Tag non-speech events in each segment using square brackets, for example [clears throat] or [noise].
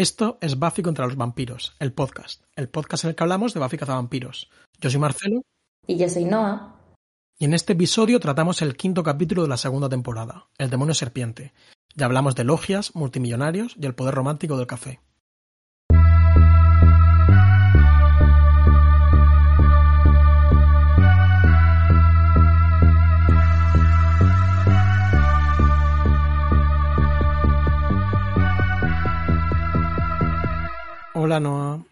Esto es Buffy contra los vampiros, el podcast, el podcast en el que hablamos de Buffy cazavampiros. Yo soy Marcelo. Y yo soy Noah. Y en este episodio tratamos el quinto capítulo de la segunda temporada, El demonio serpiente. Ya hablamos de logias, multimillonarios y el poder romántico del café. Hola Noah,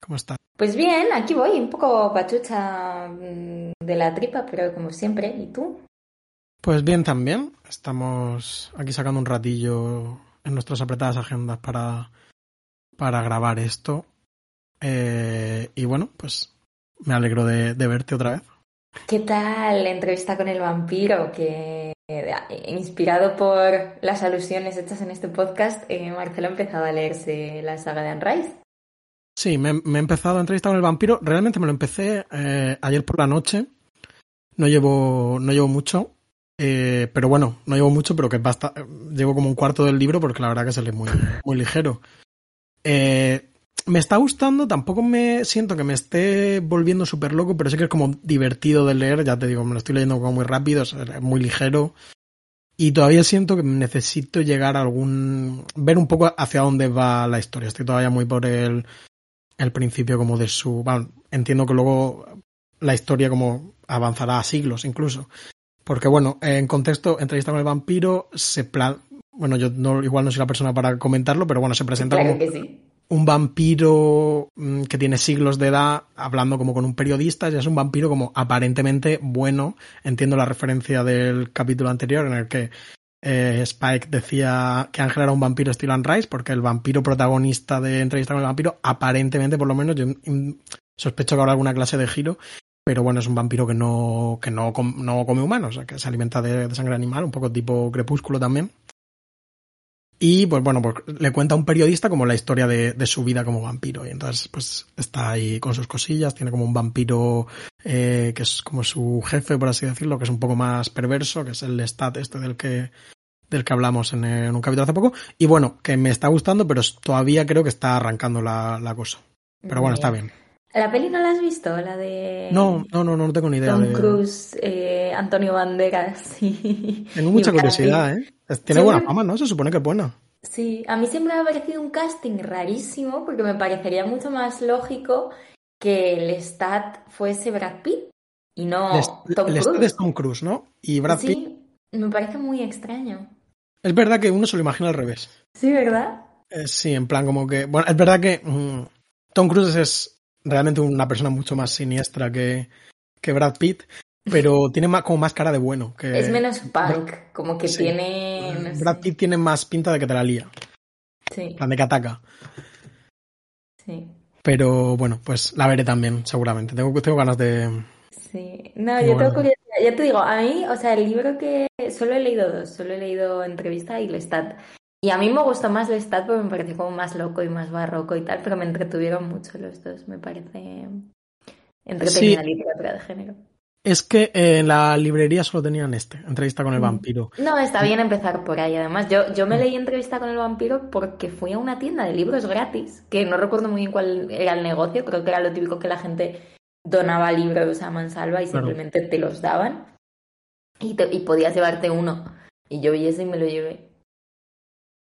¿cómo estás? Pues bien, aquí voy, un poco pachucha mm, de la tripa, pero como siempre. ¿Y tú? Pues bien también. Estamos aquí sacando un ratillo en nuestras apretadas agendas para, para grabar esto. Eh, y bueno, pues me alegro de, de verte otra vez. ¿Qué tal la entrevista con el vampiro? Que eh, inspirado por las alusiones hechas en este podcast, eh, Marcelo ha empezado a leerse la saga de Anne Rice. Sí, me, he empezado a entrevistar con el vampiro. Realmente me lo empecé eh, ayer por la noche. No llevo, no llevo mucho. Eh, pero bueno, no llevo mucho, pero que basta. Llevo como un cuarto del libro porque la verdad que se lee muy, muy ligero. Eh, me está gustando, tampoco me siento que me esté volviendo súper loco, pero sí que es como divertido de leer. Ya te digo, me lo estoy leyendo como muy rápido, es muy ligero. Y todavía siento que necesito llegar a algún. ver un poco hacia dónde va la historia. Estoy todavía muy por el el principio como de su... Bueno, entiendo que luego la historia como avanzará a siglos incluso. Porque bueno, en contexto, entrevista con el vampiro, se plan... Bueno, yo no, igual no soy la persona para comentarlo, pero bueno, se presenta claro como que sí. un vampiro mm, que tiene siglos de edad, hablando como con un periodista, y es un vampiro como aparentemente bueno. Entiendo la referencia del capítulo anterior en el que eh, Spike decía que Ángel era un vampiro estilo Anne Rice, porque el vampiro protagonista de Entrevista con el vampiro, aparentemente, por lo menos, yo sospecho que habrá alguna clase de giro, pero bueno, es un vampiro que no, que no, no come humanos, o sea, que se alimenta de, sangre animal, un poco tipo crepúsculo también. Y pues bueno, pues le cuenta a un periodista como la historia de, de, su vida como vampiro. Y entonces, pues está ahí con sus cosillas, tiene como un vampiro eh, que es como su jefe, por así decirlo, que es un poco más perverso, que es el stat este del que del que hablamos en, en, un capítulo hace poco. Y bueno, que me está gustando, pero todavía creo que está arrancando la, la cosa. Pero bueno, está bien. ¿La peli no la has visto? La de. No, no, no, no tengo ni idea. Tom de... Cruise, eh, Antonio Banderas. [laughs] Y... Tengo mucha curiosidad, ¿eh? Tiene Sí, buena fama, ¿no? Se supone que es buena. Sí, a mí siempre me ha parecido un casting rarísimo porque me parecería mucho más lógico que el stat fuese Brad Pitt y no El- Tom Cruise. es Tom Cruise, ¿no? Y Brad Pitt. Sí, me parece muy extraño. Es verdad que uno se lo imagina al revés. Sí, ¿verdad? Eh, sí, en plan como que... Bueno, es verdad que mm, Tom Cruise es realmente una persona mucho más siniestra que, que Brad Pitt, pero tiene más, como más cara de bueno. Que, es menos punk, como que sí. tiene... no. Brad Pitt tiene más pinta de que te la lía, Sí, plan de que ataca. sí, Pero bueno, pues la veré también, seguramente. Tengo, tengo ganas de... sí. No, Tengo yo tengo curiosidad. Ya te digo, a mí, o sea, el libro que solo he leído dos, solo he leído Entrevista y Lestat. Y a mí me gustó más Lestat porque me pareció como más loco y más barroco y tal, pero me entretuvieron mucho los dos, me parece entretenida Sí. literatura de género. Es que eh, en la librería solo tenían este, entrevista con el Mm. vampiro. No, está bien empezar por ahí. Además, yo, yo me leí entrevista con el vampiro porque fui a una tienda de libros gratis, que no recuerdo muy bien cuál era el negocio, creo que era lo típico que la gente donaba libros a mansalva y Claro. simplemente te los daban y, te- y podías llevarte uno. Y yo vi ese y me lo llevé.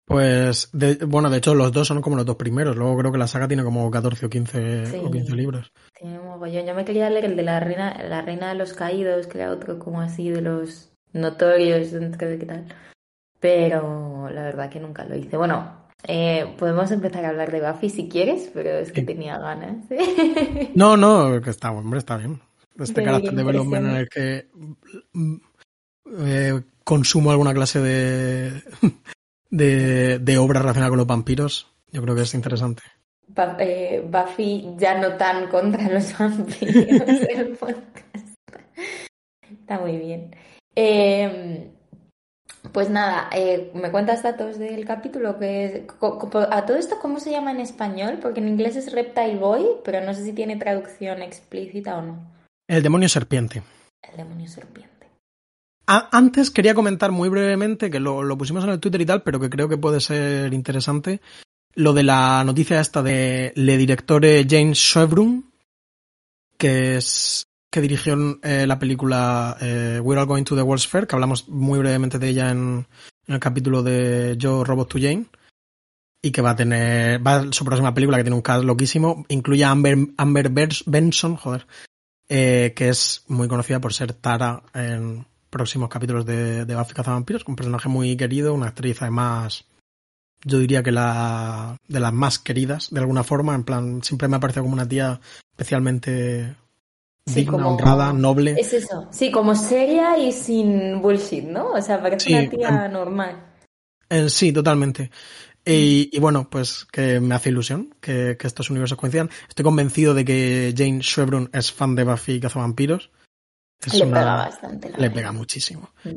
Pues, de- bueno, de hecho los dos son como los dos primeros. Luego creo que la saga tiene como 14 o 15, Sí. o 15 libros. Tiene un mogollón. Yo me quería leer el de la reina, la reina de los caídos, que era otro como así de los notorios, de qué tal. Pero la verdad que nunca lo hice. Bueno, eh, podemos empezar a hablar de Buffy si quieres, pero es que Sí. tenía ganas. [laughs] No, no, que está, hombre, está bien. Este De carácter development en el que mm, eh, consumo alguna clase de, de, de obra relacionada con los vampiros, yo creo que es interesante. Eh, Buffy ya no tan contra [laughs] los vampiros el podcast. Está muy bien. Eh, pues nada, eh, ¿me cuentas datos del capítulo? Que a todo esto, ¿cómo se llama en español? Porque en inglés es Reptile Boy, pero no sé si tiene traducción explícita o no. El demonio serpiente. El demonio serpiente. A- antes quería comentar muy brevemente, que lo, pusimos en el Twitter y tal, pero que creo que puede ser interesante, lo de la noticia esta de le directore James Chevron, que es que dirigió eh, la película eh, We're All Going to the World's Fair, que hablamos muy brevemente de ella en, el capítulo de Yo Robot to Jane y que va a tener va su próxima película que tiene un cast loquísimo incluye a Amber, Amber Benson joder eh, que es muy conocida por ser Tara en próximos capítulos de, de Buffy Cazavampiros un personaje muy querido una actriz además yo diría que la de las más queridas de alguna forma en plan siempre me ha parecido como una tía especialmente Sí, digna como- honrada noble Es eso. Sí, como seria y sin bullshit, ¿no? O sea, parece Sí, una tía normal. Sí, totalmente. Y, y bueno, pues que me hace ilusión que, que estos universos coincidan. Estoy convencido de que Jane Chevron es fan de Buffy y Cazavampiros. Es Le una- pega bastante. la Le pega muchísimo. Mm.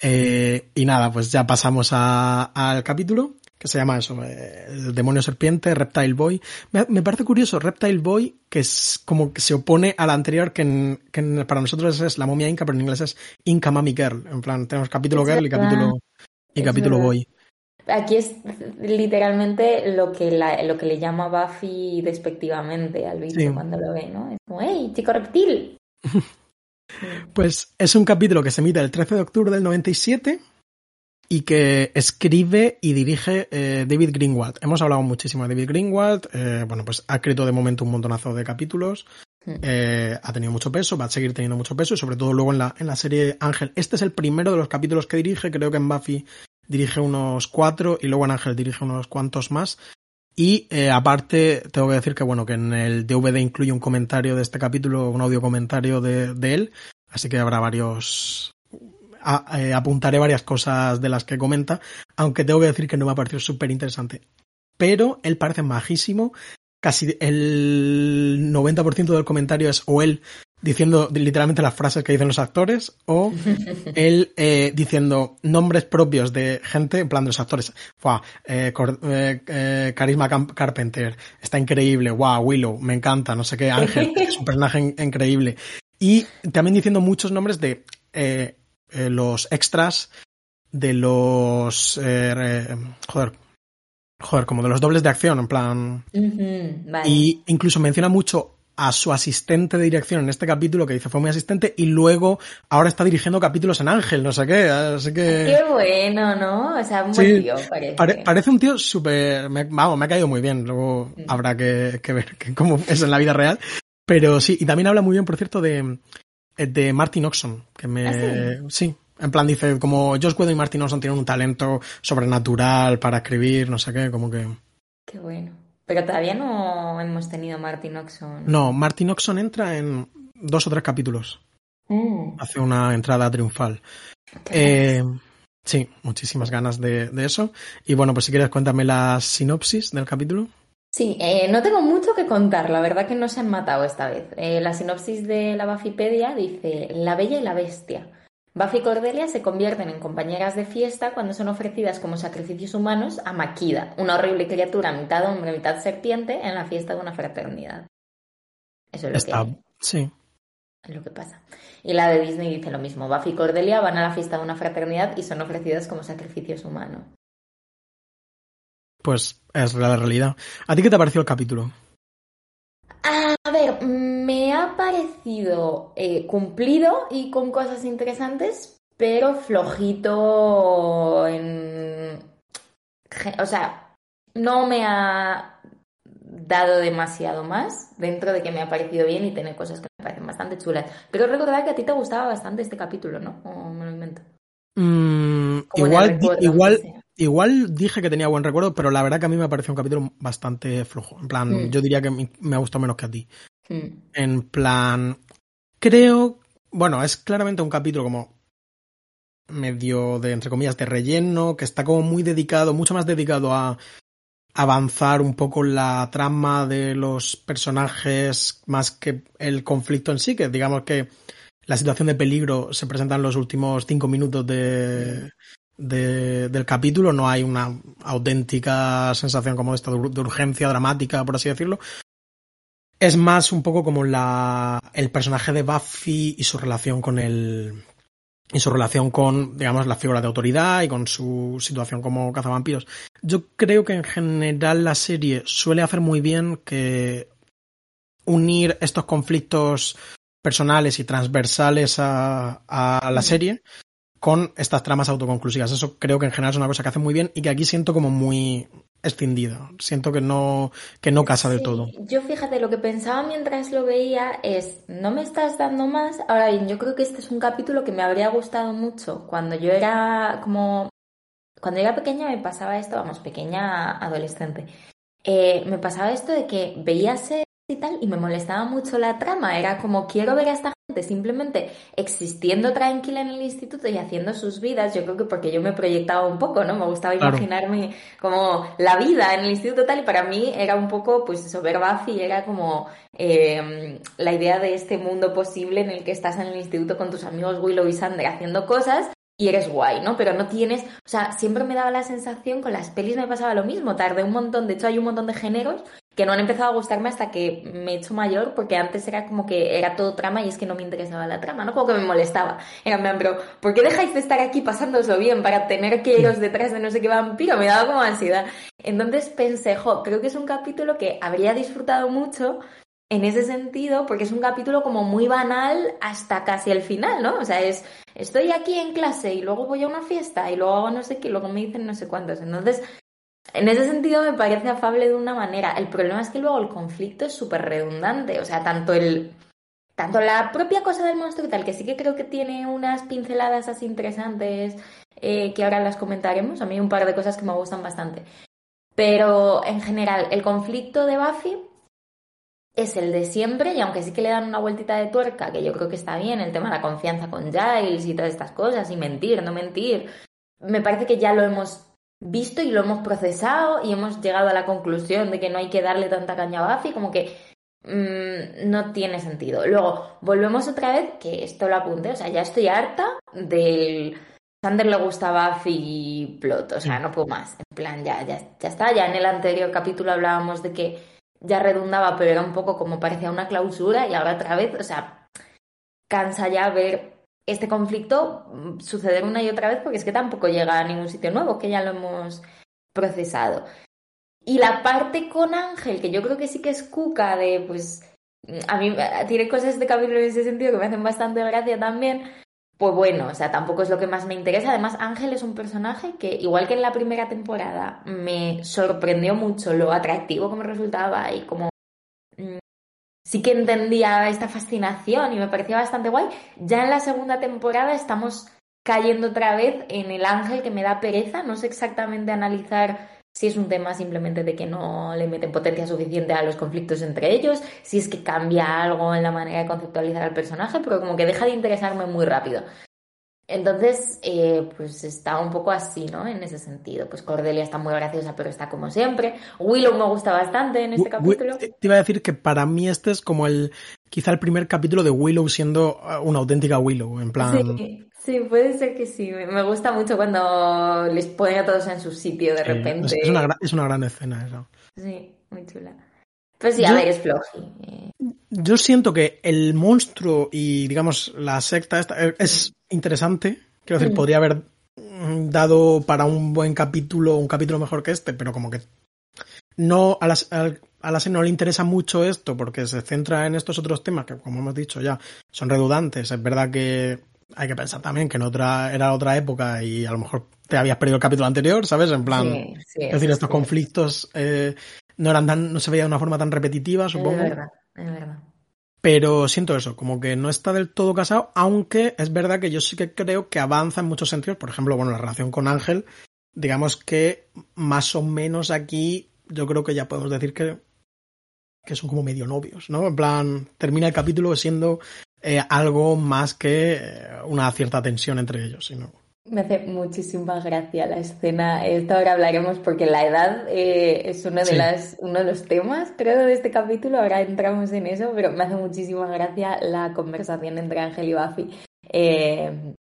Eh, y nada, pues ya pasamos a- al capítulo que se llama eso, eh, el demonio serpiente, Reptile Boy. Me, me parece curioso, Reptile Boy, que es como que se opone al anterior, que, en- que en- para nosotros es la momia inca, pero en inglés es Inca Mami Girl. En plan, tenemos capítulo Es Girl y capítulo, y Es capítulo verdad. Boy. Aquí es literalmente lo que, la- lo que le llama Buffy despectivamente al bicho Sí. cuando lo ve, ¿no? Es como, ¡hey, chico reptil! [laughs] [laughs] Pues es un capítulo que se emite el 13 de octubre del 97 y que escribe y dirige eh, David Greenwald. Hemos hablado muchísimo de David Greenwald. eh, bueno, pues ha escrito de momento un montonazo de capítulos. Mm. eh, ha tenido mucho peso, va a seguir teniendo mucho peso y sobre todo luego en la, en la serie Ángel. Este es el primero de los capítulos que dirige. Creo que en Buffy dirige unos cuatro y luego en Ángel dirige unos cuantos más. Y eh, aparte, tengo que decir que bueno, que en el DVD incluye un comentario de este capítulo, un audio comentario de, de él, así que habrá varios. eh, apuntaré varias cosas de las que comenta, aunque tengo que decir que no me ha parecido súper interesante. Pero él parece majísimo, casi el 90% del comentario es o él diciendo literalmente las frases que dicen los actores, o [laughs] él eh, diciendo nombres propios de gente, en plan de los actores. Fua, eh, eh, eh, Carisma Carpenter, está increíble, wow, Willow, me encanta, no sé qué, Ángel, [laughs] es un personaje in- increíble. Y también diciendo muchos nombres de eh, los extras, de los... eh, joder, joder, como de los dobles de acción, en plan... Vale. Y incluso menciona mucho a su asistente de dirección en este capítulo que dice fue mi asistente y luego ahora está dirigiendo capítulos en Ángel, no sé qué, así que Qué bueno, ¿no? O sea, un Sí, buen tío, parece. pare- parece un tío súper, me- vamos, me ha caído muy bien, luego Mm. habrá que, que ver que cómo es en la vida real, pero sí, y también habla muy bien, por cierto, de, de Martin Oxon, que me, ¿Ah, sí, en plan dice, como Josh Whedon y Martin Oxon tienen un talento sobrenatural para escribir, no sé qué, como que... Qué bueno. Pero todavía no hemos tenido Martin Oxon. No, Martin Oxon entra en dos o tres capítulos. Mm, hace una entrada triunfal. Eh, sí, muchísimas ganas de, de eso. Y bueno, pues si quieres cuéntame la sinopsis del capítulo. Sí, eh, no tengo mucho que contar, la verdad que no se han matado esta vez. Eh, la sinopsis de la Buffypedia dice, La Bella y la Bestia. Buffy y Cordelia se convierten en compañeras de fiesta cuando son ofrecidas como sacrificios humanos a Makida, una horrible criatura mitad hombre, mitad serpiente, en la fiesta de una fraternidad. Eso es lo, Está, que, sí. es lo que pasa. Y la de Disney dice lo mismo. Buffy y Cordelia van a la fiesta de una fraternidad y son ofrecidas como sacrificios humanos. Pues es la realidad. ¿A ti qué te ha parecido el capítulo? A ver, me ha parecido eh, cumplido y con cosas interesantes, pero flojito en... O sea, no me ha dado demasiado más, dentro de que me ha parecido bien y tiene cosas que me parecen bastante chulas. Pero recordar que a ti te gustaba bastante este capítulo, ¿no? O me lo invento. Mm, igual, recuerdo, igual. Igual dije que tenía buen recuerdo, pero la verdad que a mí me pareció un capítulo bastante flojo. En plan, Mm. yo diría que me ha gustado menos que a ti. Mm. En plan, creo, bueno, es claramente un capítulo como medio de, entre comillas, de relleno, que está como muy dedicado, mucho más dedicado a avanzar un poco la trama de los personajes más que el conflicto en sí, que digamos que la situación de peligro se presenta en los últimos cinco minutos de, de- del capítulo, no hay una auténtica sensación como esta de ur- de urgencia dramática, por así decirlo. Es más un poco como la, el personaje de Buffy y su relación con el, y su relación con, digamos, la figura de autoridad y con su situación como cazavampiros. Yo creo que en general la serie suele hacer muy bien que unir estos conflictos personales y transversales a, a la serie con estas tramas autoconclusivas. Eso creo que en general es una cosa que hace muy bien y que aquí siento como muy escindido. Siento que no, que no casa del todo. Yo fíjate, lo que pensaba mientras lo veía es, no me estás dando más. Ahora bien, yo creo que este es un capítulo que me habría gustado mucho cuando yo era como... Cuando era pequeña me pasaba esto, vamos, pequeña adolescente. Eh, me pasaba esto de que veía y tal, y me molestaba mucho la trama. Era como, quiero ver a esta gente simplemente existiendo tranquila en el instituto y haciendo sus vidas. Yo creo que porque yo me proyectaba un poco, ¿no? Me gustaba imaginarme como la vida en el instituto tal, y para mí era un poco, pues eso, ver Buffy era como eh, la idea de este mundo posible en el que estás en el instituto con tus amigos Willow y Sander haciendo cosas y eres guay, ¿no? Pero no tienes, o sea, siempre me daba la sensación, con las pelis me pasaba lo mismo, tardé un montón, de hecho hay un montón de géneros que no han empezado a gustarme hasta que me he hecho mayor, porque antes era como que era todo trama y es que no me interesaba la trama, ¿no? Como que me molestaba. Era, pero ¿por qué dejáis de estar aquí pasándoslo bien para tener que iros [laughs] detrás de no sé qué vampiro? Me daba como ansiedad. Entonces pensé, jo, creo que es un capítulo que habría disfrutado mucho en ese sentido, porque es un capítulo como muy banal hasta casi el final, ¿no? O sea, es, estoy aquí en clase y luego voy a una fiesta y luego hago no sé qué, y luego me dicen no sé cuántos. Entonces, en ese sentido me parece afable de una manera. El problema es que luego el conflicto es súper redundante, o sea, tanto el... Tanto la propia cosa del monstruo y tal, que sí que creo que tiene unas pinceladas así interesantes eh, que ahora las comentaremos. A mí un par de cosas que me gustan bastante. Pero en general, el conflicto de Buffy es el de siempre y aunque sí que le dan una vueltita de tuerca, que yo creo que está bien, el tema de la confianza con Giles y todas estas cosas, y mentir, no mentir, me parece que ya lo hemos visto y lo hemos procesado y hemos llegado a la conclusión de que no hay que darle tanta caña a Buffy, como que mmm, no tiene sentido. Luego, volvemos otra vez, que esto lo apunte, o sea, ya estoy harta del... Sander le gusta Buffy Plot, o sea, no puedo más. En plan, ya, ya, ya está. Ya en el anterior capítulo hablábamos de que ya redundaba, pero era un poco como parecía una clausura y ahora otra vez, o sea, cansa ya ver este conflicto mm, suceder una y otra vez porque es que tampoco llega a ningún sitio nuevo, que ya lo hemos procesado. Y la parte con Ángel, que yo creo que sí que es cuca de, pues, a mí tiene cosas de capítulo en ese sentido que me hacen bastante gracia también, pues bueno, o sea, tampoco es lo que más me interesa. Además, Ángel es un personaje que, igual que en la primera temporada, me sorprendió mucho lo atractivo que me resultaba y como mm, sí que entendía esta fascinación y me parecía bastante guay. Ya en la segunda temporada estamos cayendo otra vez en el ángel que me da pereza. No sé exactamente analizar si es un tema simplemente de que no le meten potencia suficiente a los conflictos entre ellos, si es que cambia algo en la manera de conceptualizar al personaje, pero como que deja de interesarme muy rápido. Entonces, eh, pues está un poco así, ¿no? En ese sentido. Pues Cordelia está muy graciosa, pero está como siempre. Willow me gusta bastante en este capítulo. Te iba a decir que para mí este es como el, quizá el primer capítulo de Willow siendo uh, una auténtica Willow, en plan... Sí. Sí, puede ser que sí. Me gusta mucho cuando les ponen a todos en su sitio de repente. Es una, gran, es una gran escena eso. Sí, muy chula. Pues sí, a ver, es floji. Eh. Yo siento que el monstruo y, digamos, la secta esta eh, es interesante. Quiero decir, mm. podría haber dado para un buen capítulo, un capítulo mejor que este, pero como que no a, las, a, la serie no le interesa mucho esto porque se centra en estos otros temas que, como hemos dicho ya, son redundantes. Es verdad que hay que pensar también que en otra era otra época y a lo mejor te habías perdido el capítulo anterior, ¿sabes? En plan, es decir, estos conflictos eh, no eran tan, no se veía de una forma tan repetitiva, supongo. Es verdad, es verdad. Pero siento eso, como que no está del todo casado, aunque es verdad que yo sí que creo que avanza en muchos sentidos. Por ejemplo, bueno, la relación con Ángel, digamos que más o menos aquí yo creo que ya podemos decir que, que son como medio novios, ¿no? En plan, termina el capítulo siendo eh, algo más que eh, una cierta tensión entre ellos, sino me hace muchísima gracia la escena. Esto ahora hablaremos porque la edad eh, es uno de, las, uno de los temas, creo, de este capítulo. Ahora entramos en eso, pero me hace muchísima gracia la conversación entre Ángel y Buffy.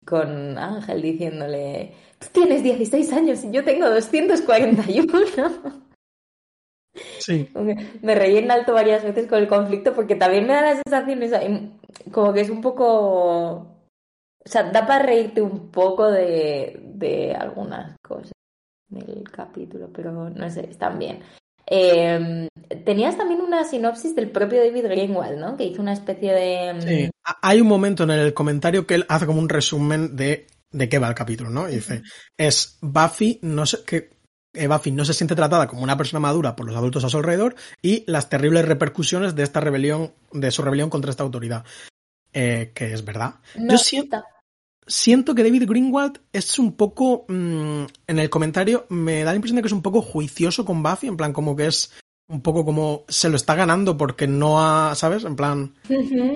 con Ángel diciéndole, tú tienes 16 años y yo tengo 241. [laughs] Sí. Me reí en alto varias veces con el conflicto porque también me da la sensación como que es un poco O sea, da para reírte un poco de, de algunas cosas del capítulo, pero no sé, están bien. Eh, tenías también una sinopsis del propio David Greenwald, ¿no? Que hizo una especie de... Mm, sí, hay un momento en el comentario que él hace como un resumen de, de qué va el capítulo, ¿no? Y dice, es Buffy, no sé, eh, Buffy no se siente tratada como una persona madura por los adultos a su alrededor y las terribles repercusiones de esta rebelión, de su rebelión contra esta autoridad. Eh, que es verdad. Yo siento, siento que David Greenwald es un poco, mm, en el comentario, me da la impresión de que es un poco juicioso con Buffy, en plan como que es un poco como se lo está ganando porque no ha, ¿sabes? En plan,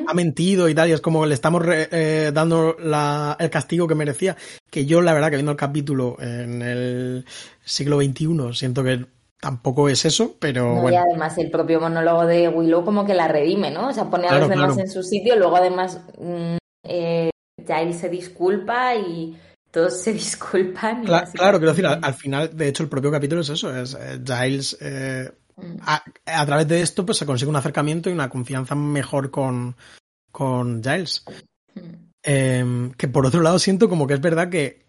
ha mentido y tal, y es como le estamos eh, dando la, el castigo que merecía. Que yo, la verdad, que viendo el capítulo en el siglo XXI, siento que tampoco es eso, pero bueno. Y además el propio monólogo de Willow como que la redime, ¿no? O sea, pone a los demás en su sitio, luego además mm, eh, Giles se disculpa y todos se [laughs] disculpan. claro, quiero decir, al, final, de hecho, el propio capítulo es eso, es eh, Giles... Eh, mm. a, través de esto pues se consigue un acercamiento y una confianza mejor con, con Giles. Mm. Em, que por otro lado siento como que es verdad que,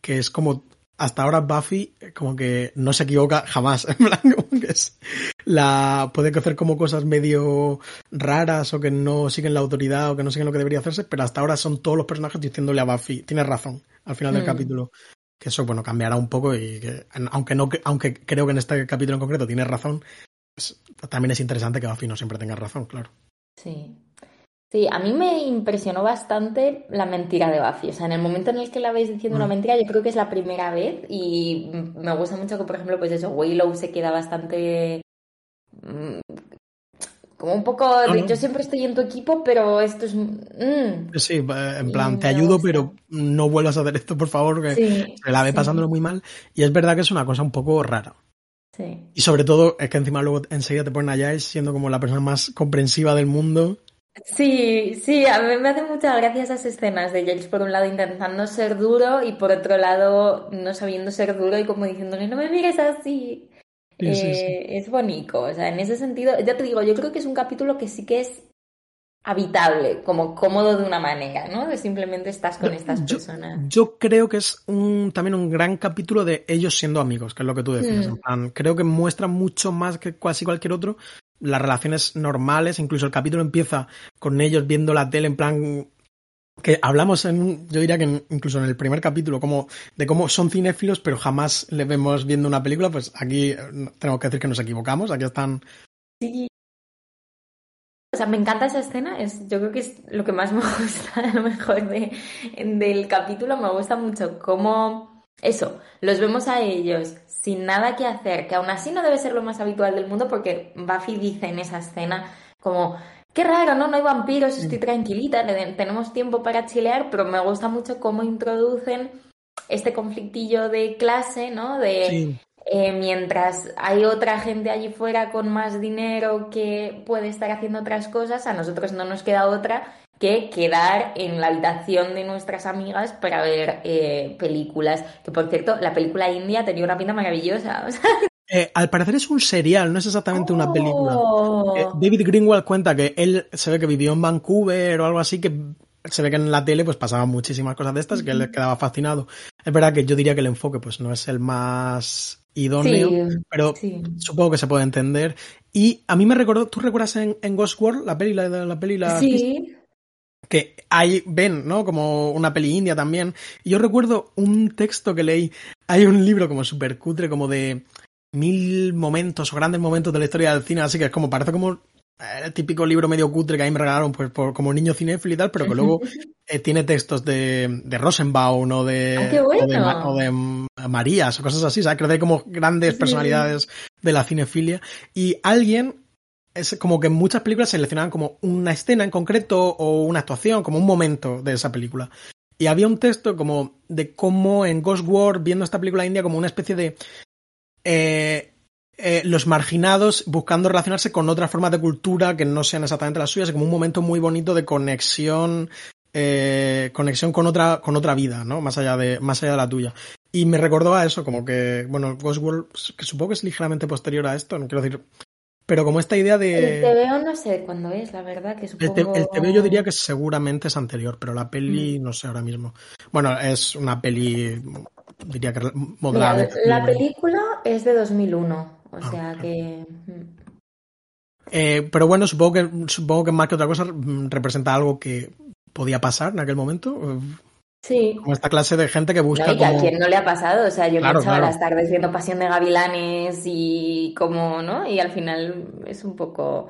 que es como hasta ahora Buffy como que no se equivoca jamás. [laughs] En plan, como que es la, puede hacer como cosas medio raras o que no siguen la autoridad o que no siguen lo que debería hacerse, pero hasta ahora son todos los personajes diciéndole a Buffy, tienes razón, al final del mm. capítulo. Que eso, bueno, cambiará un poco y que, aunque no, aunque creo que en este capítulo en concreto tiene razón, pues, también es interesante que Buffy no siempre tenga razón, claro. Sí. Sí, a mí me impresionó bastante la mentira de Buffy. O sea, en el momento en el que la veis diciendo una mm. mentira, yo creo que es la primera vez y me gusta mucho que, por ejemplo, pues eso, Willow se queda bastante... Mm, como un poco... Yo siempre estoy en tu equipo, pero esto es... Mm. Sí, en plan, te ayudo, pero no vuelvas a hacer esto, por favor, que se la ve pasándolo muy mal. Y es verdad que es una cosa un poco rara. Sí. Y sobre todo es que encima luego enseguida te ponen a Giles siendo como la persona más comprensiva del mundo. Sí, sí, a mí me hacen muchas gracias esas escenas de James por un lado intentando ser duro y por otro lado no sabiendo ser duro y como diciéndole no me mires así. Eh, es bonito, o sea, en ese sentido, ya te digo, yo creo que es un capítulo que sí que es habitable, como cómodo de una manera, ¿no? De simplemente estás con estas personas. Yo creo que es un, también un gran capítulo de ellos siendo amigos, que es lo que tú decías. Hmm. creo que muestra mucho más que casi cualquier otro las relaciones normales, incluso el capítulo empieza con ellos viendo la tele en plan que hablamos en yo diría que incluso en el primer capítulo como de cómo son cinéfilos pero jamás le vemos viendo una película pues aquí eh, tengo que decir que nos equivocamos aquí están sí o sea me encanta esa escena es yo creo que es lo que más [laughs] me gusta a lo mejor de, del capítulo me gusta mucho cómo eso los vemos a ellos sin nada que hacer, que aún así no debe ser lo más habitual del mundo porque Buffy dice en esa escena como, qué raro, ¿no? No hay vampiros, estoy tranquilita, tenemos tiempo para chilear, pero me gusta mucho cómo introducen este conflictillo de clase, ¿no? De eh, mientras hay otra gente allí fuera con más dinero que puede estar haciendo otras cosas, a nosotros no nos queda otra que quedar en la habitación de nuestras amigas para ver eh, películas. Que por cierto, la película india tenía una pinta maravillosa. Eh, al parecer es un serial, no es exactamente una película. Oh. Eh, David Greenwald cuenta que él se ve que vivió en Vancouver o algo así, que se ve que en la tele pues pasaban muchísimas cosas de estas, que él quedaba fascinado. Es verdad que yo diría que el enfoque pues no es el más idóneo, pero supongo que se puede entender. Y a mí me recordó, ¿tú recuerdas en, Ghost World la peli, la, la peli, la Sí que ahí ven, ¿no? Como una peli india también. Y yo recuerdo un texto que leí, hay un libro como súper cutre, como de mil momentos o grandes momentos de la historia del cine, así que es como, parece como el típico libro medio cutre que ahí me regalaron pues por, como niño cinéfilo y tal, pero que luego [laughs] eh, tiene textos de, de Rosenbaum o de, ah, o de, Marías o cosas así, ¿sabes? Que hay como grandes personalidades de la cinefilia. Y alguien es como que muchas películas seleccionaban como una escena en concreto o una actuación, como un momento de esa película. Y había un texto como de cómo en Ghost World, viendo esta película india, como una especie de eh, eh, los marginados buscando relacionarse con otras formas de cultura que no sean exactamente las suyas, como un momento muy bonito de conexión, eh, conexión con otra, con otra vida, ¿no? Más allá de, más allá de la tuya. Y me recordó a eso, como que, bueno, Ghost World, que supongo que es ligeramente posterior a esto, no quiero decir, Pero como esta idea de... El TVO no sé cuándo es, la verdad, que El, te- supongo... el TVO yo diría que seguramente es anterior, pero la peli no sé ahora mismo. Bueno, es una peli, diría que moderada. la película es de 2001, o Ah, sea ok. que... mm. Eh, pero bueno, supongo que, supongo que más que otra cosa mm, representa algo que podía pasar en aquel momento. Sí. Como esta clase de gente que busca No, y que a quien no le ha pasado, o sea, yo Claro, me echaba claro. las tardes viendo Pasión de Gavilanes y como, ¿no? Y al final es un poco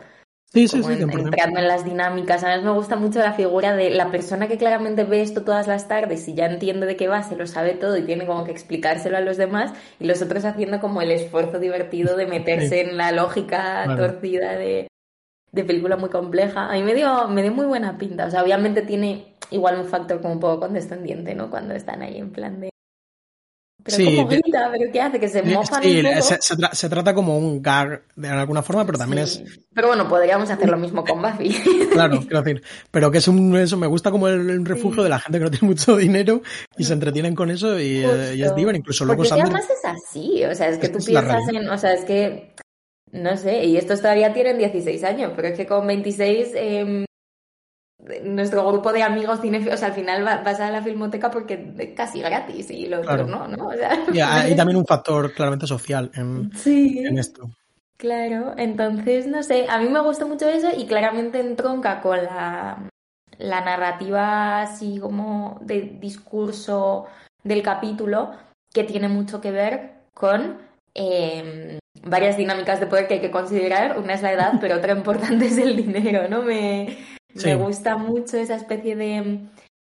Sí, sí, sí, en- 100%. entrando en las dinámicas. A mí me gusta mucho la figura de la persona que claramente ve esto todas las tardes y ya entiende de qué va, se lo sabe todo y tiene como que explicárselo a los demás y los otros haciendo como el esfuerzo divertido de meterse en la lógica torcida de, de película muy compleja. A mí me dio, me dio muy buena pinta. O sea, obviamente tiene igual un factor como un poco condescendiente, ¿no? Cuando están ahí en plan de... Pero Sí, ¿cómo de- grita? ¿Pero qué hace? Que se Sí, un poco. se, se tra- se trata como un gag de alguna forma, pero también Sí. Pero bueno, podríamos hacer lo mismo con Buffy. es, [laughs] claro, quiero decir, pero que es un, eso, me gusta como el, el refugio Sí. de la gente que no tiene mucho dinero y se entretienen con eso y, eh, y es Justo. diver, incluso luego Porque es que Sander, además es así, o sea, es que Es tú es piensas en, o sea, es que, no sé, y estos todavía tienen 16 años, pero es que con 26, eh, nuestro grupo de amigos tiene, o sea, al final va- vas a la filmoteca porque es casi gratis y lo Claro. otro no, ¿no? O sea, [laughs] hay también un factor claramente social en, sí. en esto. Claro, entonces, no sé, a mí me gusta mucho eso y claramente entronca con la, la narrativa así como de discurso del capítulo que tiene mucho que ver con eh, varias dinámicas de poder que hay que considerar. Una es la edad, pero otra importante es el dinero, ¿no? Me, Sí. me gusta mucho esa especie de...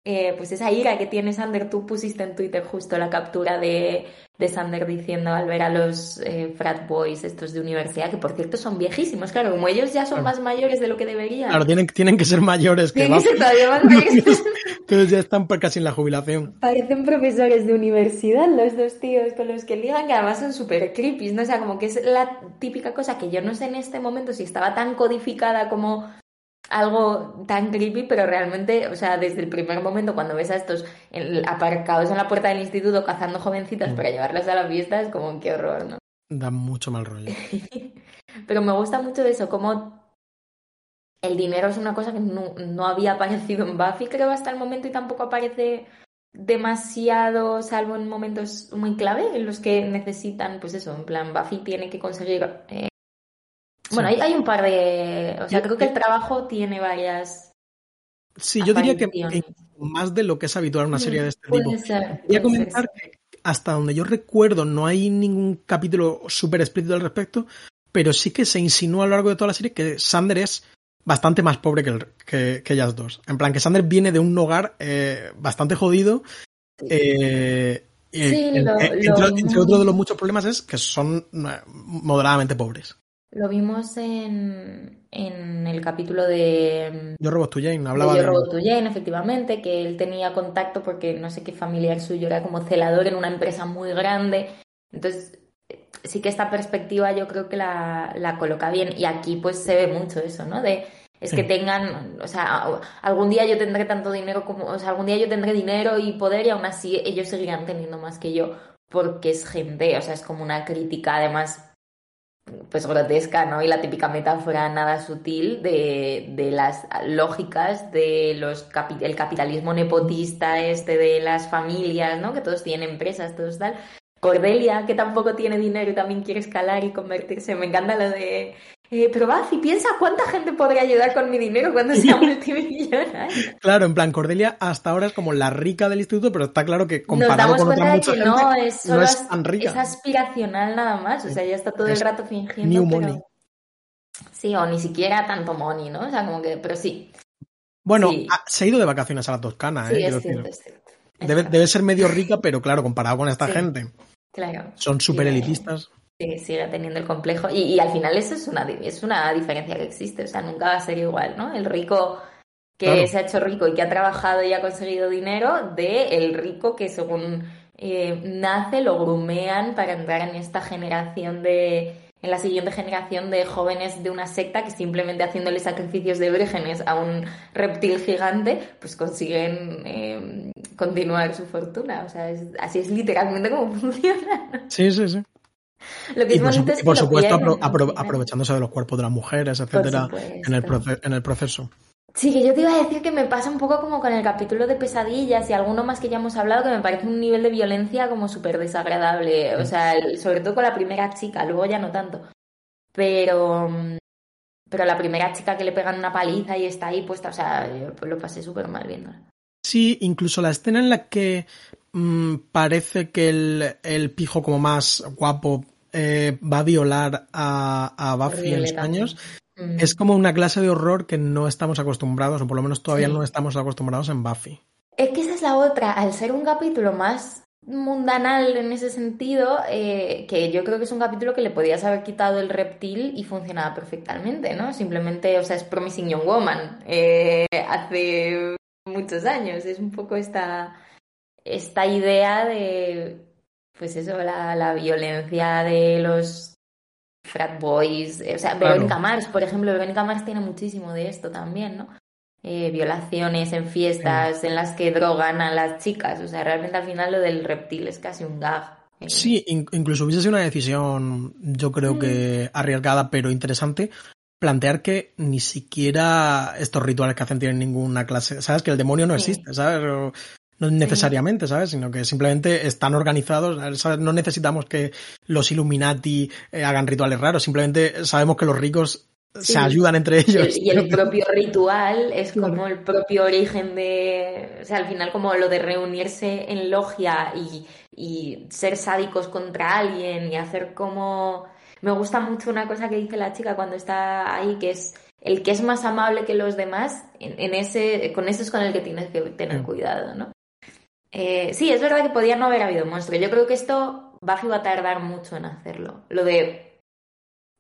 eh, pues esa ira que tiene Sander, tú pusiste en Twitter justo la captura de, de Sander diciendo al ver a los eh, frat boys estos de universidad, que por cierto son viejísimos, claro, como ellos ya son Claro. más mayores de lo que deberían. Claro, tienen, tienen que ser mayores que Tienen que ser todavía más [laughs] mayores. entonces ya están por casi en la jubilación. Parecen profesores de universidad los dos tíos con los que ligan, que además son súper creepy, ¿no? O sea, como que es la típica cosa que yo no sé en este momento si estaba tan codificada como algo tan creepy, pero realmente, o sea, desde el primer momento cuando ves a estos en- aparcados en la puerta del instituto cazando jovencitas Mm. para llevarlas a la fiesta, es como qué horror, ¿no? Da mucho mal rollo. [laughs] Pero me gusta mucho eso, como el dinero es una cosa que no, no había aparecido en Buffy, creo, hasta el momento y tampoco aparece demasiado, salvo en momentos muy clave en los que necesitan, pues eso, en plan, Buffy tiene que conseguir... eh, Bueno, Sí. hay, hay un par de... O sea, Yo- creo que el trabajo tiene varias... Sí, yo diría que más de lo que es habitual una serie de este Puede tipo. ser, puede ser, comentar que hasta donde yo recuerdo no hay ningún capítulo súper explícito al respecto, pero sí que se insinúa a lo largo de toda la serie que Sander es bastante más pobre que, el- que, que ellas dos. En plan, que Sander viene de un hogar eh, bastante jodido. eh, Sí, en- lo- en- lo entre, vimos. entre otros de los muchos problemas es que son eh, moderadamente pobres. Lo vimos en, en el capítulo de... Yo Robot to Jane hablaba de de... Yo Robot to Jane, efectivamente, que él tenía contacto porque no sé qué familiar suyo era como celador en una empresa muy grande. Entonces, eh, sí que esta perspectiva yo creo que la, la coloca bien. Y aquí pues se ve mucho eso, ¿no? De es que tengan, o sea, algún día yo tendré tanto dinero como, o sea, algún día yo tendré dinero y poder y aún así ellos seguirán teniendo más que yo porque es gente, o sea, es como una crítica además pues grotesca, ¿no? Y la típica metáfora nada sutil de, de las lógicas de los el capitalismo nepotista este de las familias, ¿no? Que todos tienen empresas, todos tal. Cordelia, que tampoco tiene dinero y también quiere escalar y convertirse. Me encanta lo de... eh, pero Buffy, piensa cuánta gente podría ayudar con mi dinero cuando [laughs] sea multimillonario. Claro, en plan, Cordelia hasta ahora es como la rica del instituto, pero está claro que Nos comparado damos con cuenta otra de mucha que gente, no es solo no es tan rica. es aspiracional nada más, o sea, ya está todo el rato fingiendo, new pero- money. Sí, o ni siquiera tanto money, ¿no? O sea, como que, pero sí, Bueno, Sí. ha- se ha ido de vacaciones a la Toscana, sí, ¿eh? es cierto, es cierto. Debe, ser medio rica, pero claro, comparado con esta Sí. gente, Claro. son súper elitistas. Sí, sigue teniendo el complejo. Y, y al final eso es una, es una diferencia que existe, o sea, nunca va a ser igual, ¿no? El rico que Claro. se ha hecho rico y que ha trabajado y ha conseguido dinero, de el rico que según eh, nace lo grumean para entrar en esta generación de en la siguiente generación de jóvenes de una secta que simplemente haciéndole sacrificios de vírgenes a un reptil gigante, pues consiguen eh, continuar su fortuna. O sea, es- así es literalmente como [laughs] funciona. Sí, sí, sí. Lo que Y es por, su- bonito es y que por supuesto, apro- apro- final. aprovechándose de los cuerpos de las mujeres, etcétera, en el, en proceso. Sí, que yo te iba a decir que me pasa un poco como con el capítulo de pesadillas y alguno más que ya hemos hablado que me parece un nivel de violencia como súper desagradable. O sea, sobre todo con la primera chica, luego ya no tanto. Pero, pero la primera chica que le pegan una paliza y está ahí puesta, o sea, yo lo pasé súper mal viéndola. Sí, incluso la escena en la que mm, parece que el, el pijo como más guapo eh, va a violar a, a Buffy en también. sueños, Mm. es como una clase de horror que no estamos acostumbrados, o por lo menos todavía Sí. no estamos acostumbrados en Buffy. Es que esa es la otra, al ser un capítulo más mundanal en ese sentido, eh, que yo creo que es un capítulo que le podías haber quitado el reptil y funcionaba perfectamente, ¿no? Simplemente, o sea, es Promising Young Woman eh, hace muchos años, es un poco esta, esta idea de, pues eso, la, la violencia de los frat boys, eh, o sea, Claro. Verónica Mars, por ejemplo, Verónica Mars tiene muchísimo de esto también, ¿no? eh, violaciones en fiestas en las que drogan a las chicas. O sea, realmente al final lo del reptil es casi un gag. Eh, Sí, in- incluso hubiese sido una decisión, yo creo Mm. que arriesgada, pero interesante, plantear que ni siquiera estos rituales que hacen tienen ninguna clase, ¿sabes? Que el demonio no Sí. existe, ¿sabes? No necesariamente, ¿sabes? Sino que simplemente están organizados, ¿sabes? No necesitamos que los Illuminati eh, hagan rituales raros, simplemente sabemos que los ricos Sí. se ayudan entre Y ellos. el, y el [laughs] propio ritual es como el propio origen de, o sea, al final como lo de reunirse en logia y, y ser sádicos contra alguien y hacer como... Me gusta mucho una cosa que dice la chica cuando está ahí, que es el que es más amable que los demás, en, en ese, con ese es con el que tienes que tener Mm. cuidado, ¿no? Eh, sí, es verdad que podía no haber habido monstruo. Yo creo que esto Buffy va a tardar mucho en hacerlo. Lo de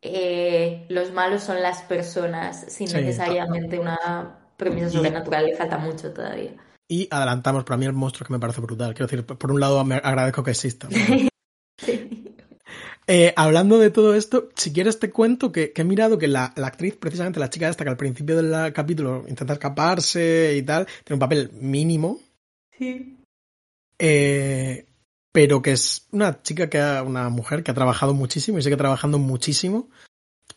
eh, los malos son las personas sin Sí. necesariamente una premisa sobrenatural, le falta mucho todavía. Y adelantamos, para mí el monstruo que me parece brutal. Quiero decir, por un lado me agradezco que exista. [laughs] Sí. Eh, hablando de todo esto, si quieres te cuento que, que he mirado que la, la actriz, precisamente la chica esta que al principio del capítulo intenta escaparse y tal, tiene un papel mínimo, Sí. Eh, pero que es una chica que ha, una mujer que ha trabajado muchísimo y sigue trabajando muchísimo.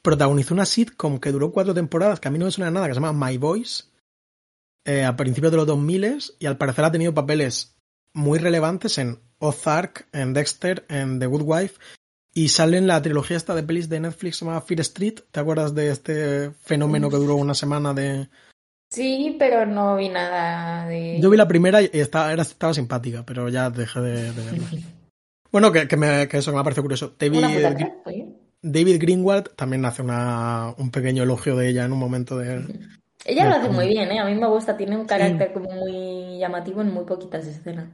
Protagonizó una sitcom que duró cuatro temporadas, que a mí no me suena nada, que se llama My Voice, eh, a principios de los 2000 y al parecer ha tenido papeles muy relevantes en Ozark, en Dexter, en The Good Wife y sale en la trilogía esta de pelis de Netflix que se llama Fear Street. ¿Te acuerdas de este fenómeno que duró una semana de... Sí, pero no vi nada de... Yo vi la primera y estaba, era, estaba simpática, pero ya dejé de, de verla. Bueno, que, que, me, que eso me parece curioso. David, Greenwald también hace una, un pequeño elogio de ella en un momento de... Ella lo hace muy bien, ¿eh? A mí me gusta, tiene un carácter como muy llamativo en muy poquitas escenas.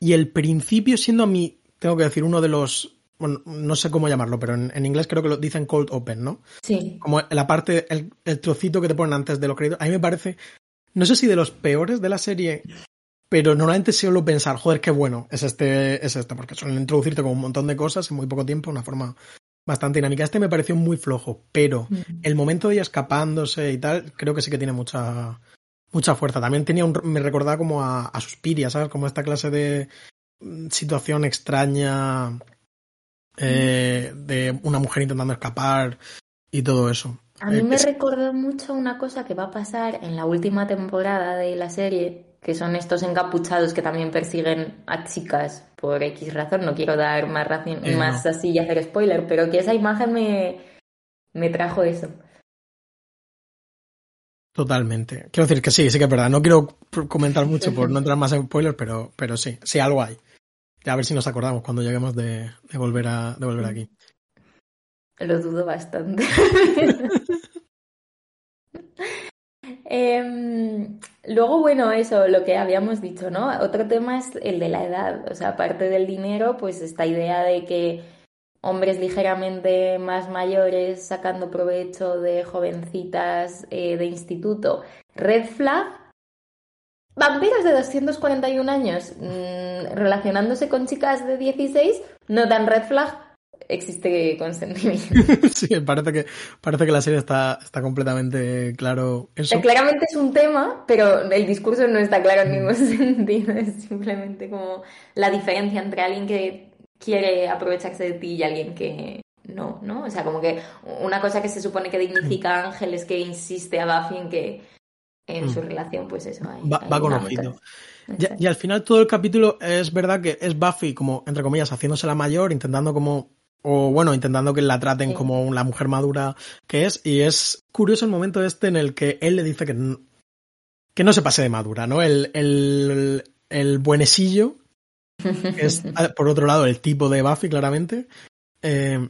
Y el principio siendo a mí, tengo que decir, uno de los... Bueno, no sé cómo llamarlo, pero en, en inglés creo que lo dicen cold open, ¿no? Sí. Como la parte, el, el trocito que te ponen antes de los créditos. A mí me parece, no sé si de los peores de la serie, pero normalmente suelo pensar, joder, qué bueno es este, es este, porque suelen introducirte con un montón de cosas en muy poco tiempo, una forma bastante dinámica. Este me pareció muy flojo, pero el momento de ella escapándose y tal, creo que sí que tiene mucha, mucha fuerza. También tenía un, me recordaba como a, a Suspiria, ¿sabes? Como esta clase de mm, situación extraña eh, de una mujer intentando escapar y todo eso. A mí me es- recordó mucho una cosa que va a pasar en la última temporada de la serie, que son estos encapuchados que también persiguen a chicas por X razón. No quiero dar más, Eh, más no. así y hacer spoiler, pero que esa imagen me, me trajo eso. Totalmente. Quiero decir que sí, sí que es verdad. No quiero comentar mucho por no entrar más en spoilers, pero, pero sí, sí, algo hay. A ver si nos acordamos cuando lleguemos de, de volver a de volver aquí. Lo dudo bastante. [laughs] Em, luego, bueno, eso, lo que habíamos dicho, ¿no? Otro tema es el de la edad. O sea, aparte del dinero, pues esta idea de que hombres ligeramente más mayores sacando provecho de jovencitas eh, de instituto. Red flag. Vampiros de 241 años mm, relacionándose con chicas de 16, no tan red flag, existe consentimiento. [laughs] sí, parece que, parece que la serie está, está completamente claro eso. sea, claramente es un tema, pero el discurso no está claro en ningún [laughs] sentido. Es simplemente como la diferencia entre alguien que quiere aprovecharse de ti y alguien que no, ¿no? O sea, como que una cosa que se supone que dignifica [clears throat] a Ángel es que insiste a Buffy en que en su mm. relación, pues eso. Hay, va, va conocido. Y, al final todo el capítulo es verdad que es Buffy como, entre comillas, haciéndose la mayor, intentando como, o bueno, intentando que la traten como la mujer madura que es, y es curioso el momento este en el que él le dice que, que no se pase de madura, ¿no? El, el, el buenesillo, es [laughs] por otro lado el tipo de Buffy claramente, eh,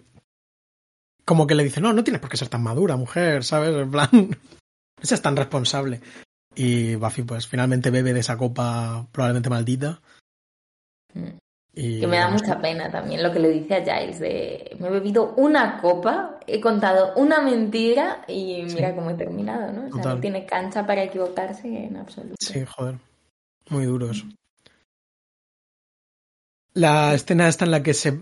como que le dice, no, no tienes por qué ser tan madura, mujer, ¿sabes? En plan, no seas tan responsable. Y Buffy, pues finalmente bebe de esa copa probablemente maldita. Mm. Y... Que me da mucha pena también lo que le dice a Giles de me he bebido una copa, he contado una mentira y mira cómo he terminado, ¿no? O sea, no tiene cancha para equivocarse en absoluto. Sí, joder. Muy duro eso. La escena está en la que se,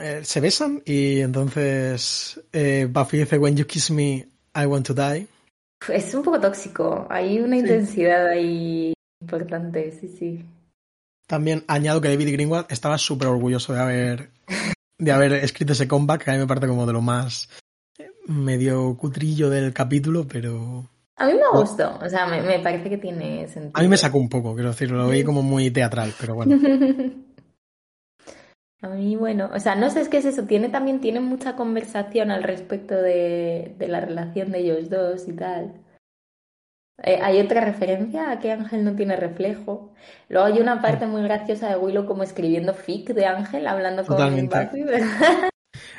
eh, se besan y entonces eh, Buffy dice When you kiss me, I want to die. Es un poco tóxico, hay una intensidad ahí importante, sí, sí. También añado que David Greenwald estaba súper orgulloso de haber, de haber escrito ese comeback, que a mí me parece como de lo más eh, medio cutrillo del capítulo, pero... A mí me gustó, o sea, me, me parece que tiene sentido. A mí me sacó un poco, quiero decir, lo vi como muy teatral, pero bueno. [laughs] A mí, bueno, o sea, no sé, es que es eso, tiene también, tiene mucha conversación al respecto de, de la relación de ellos dos y tal. Eh, hay otra referencia a que Ángel no tiene reflejo. Luego hay una parte muy graciosa de Willow como escribiendo fic de Ángel, hablando con Buffy,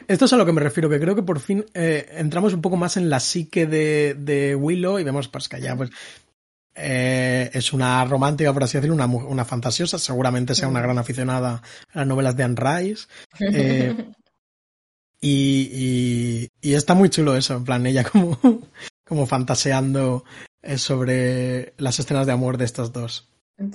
Esto es a lo que me refiero, que creo que por fin eh, entramos un poco más en la psique de, de Willow y vemos pues que ya pues eh, es una romántica, por así decirlo, una, una fantasiosa. Seguramente sea una gran aficionada a las novelas de Anne Rice. Eh, [laughs] y, y, está muy chulo eso, en plan, ella como, [laughs] como fantaseando eh, sobre las escenas de amor de estos dos.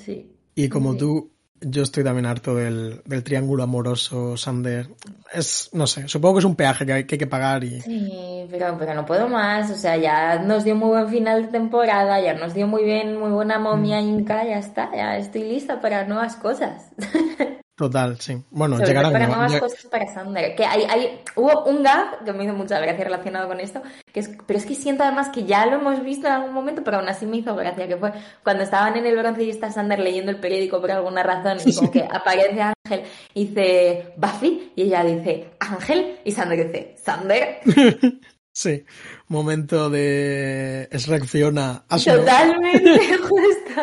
Sí. Y como tú, yo estoy también harto del, del, triángulo amoroso, Sander. Es, no sé, supongo que es un peaje que hay que, que pagar y... Sí, pero, pero no puedo más. O sea, ya nos dio muy buen final de temporada, ya nos dio muy bien, muy buena momia mm. inca, ya está, ya estoy lista para nuevas cosas. [laughs] Total, sí. Bueno, llegarán para nuevas cosas para Sander. Que hay, hay, hubo un gag que me hizo mucha gracia relacionado con esto, que es, pero es que siento además que ya lo hemos visto en algún momento, pero aún así me hizo gracia, que fue cuando estaban en el bronce y está Sander leyendo el periódico por alguna razón y como que [laughs] aparece Ángel y dice Buffy y ella dice Ángel y Sander dice Sander. [laughs] Sí, momento de es reacciona. Totalmente, [laughs] justo.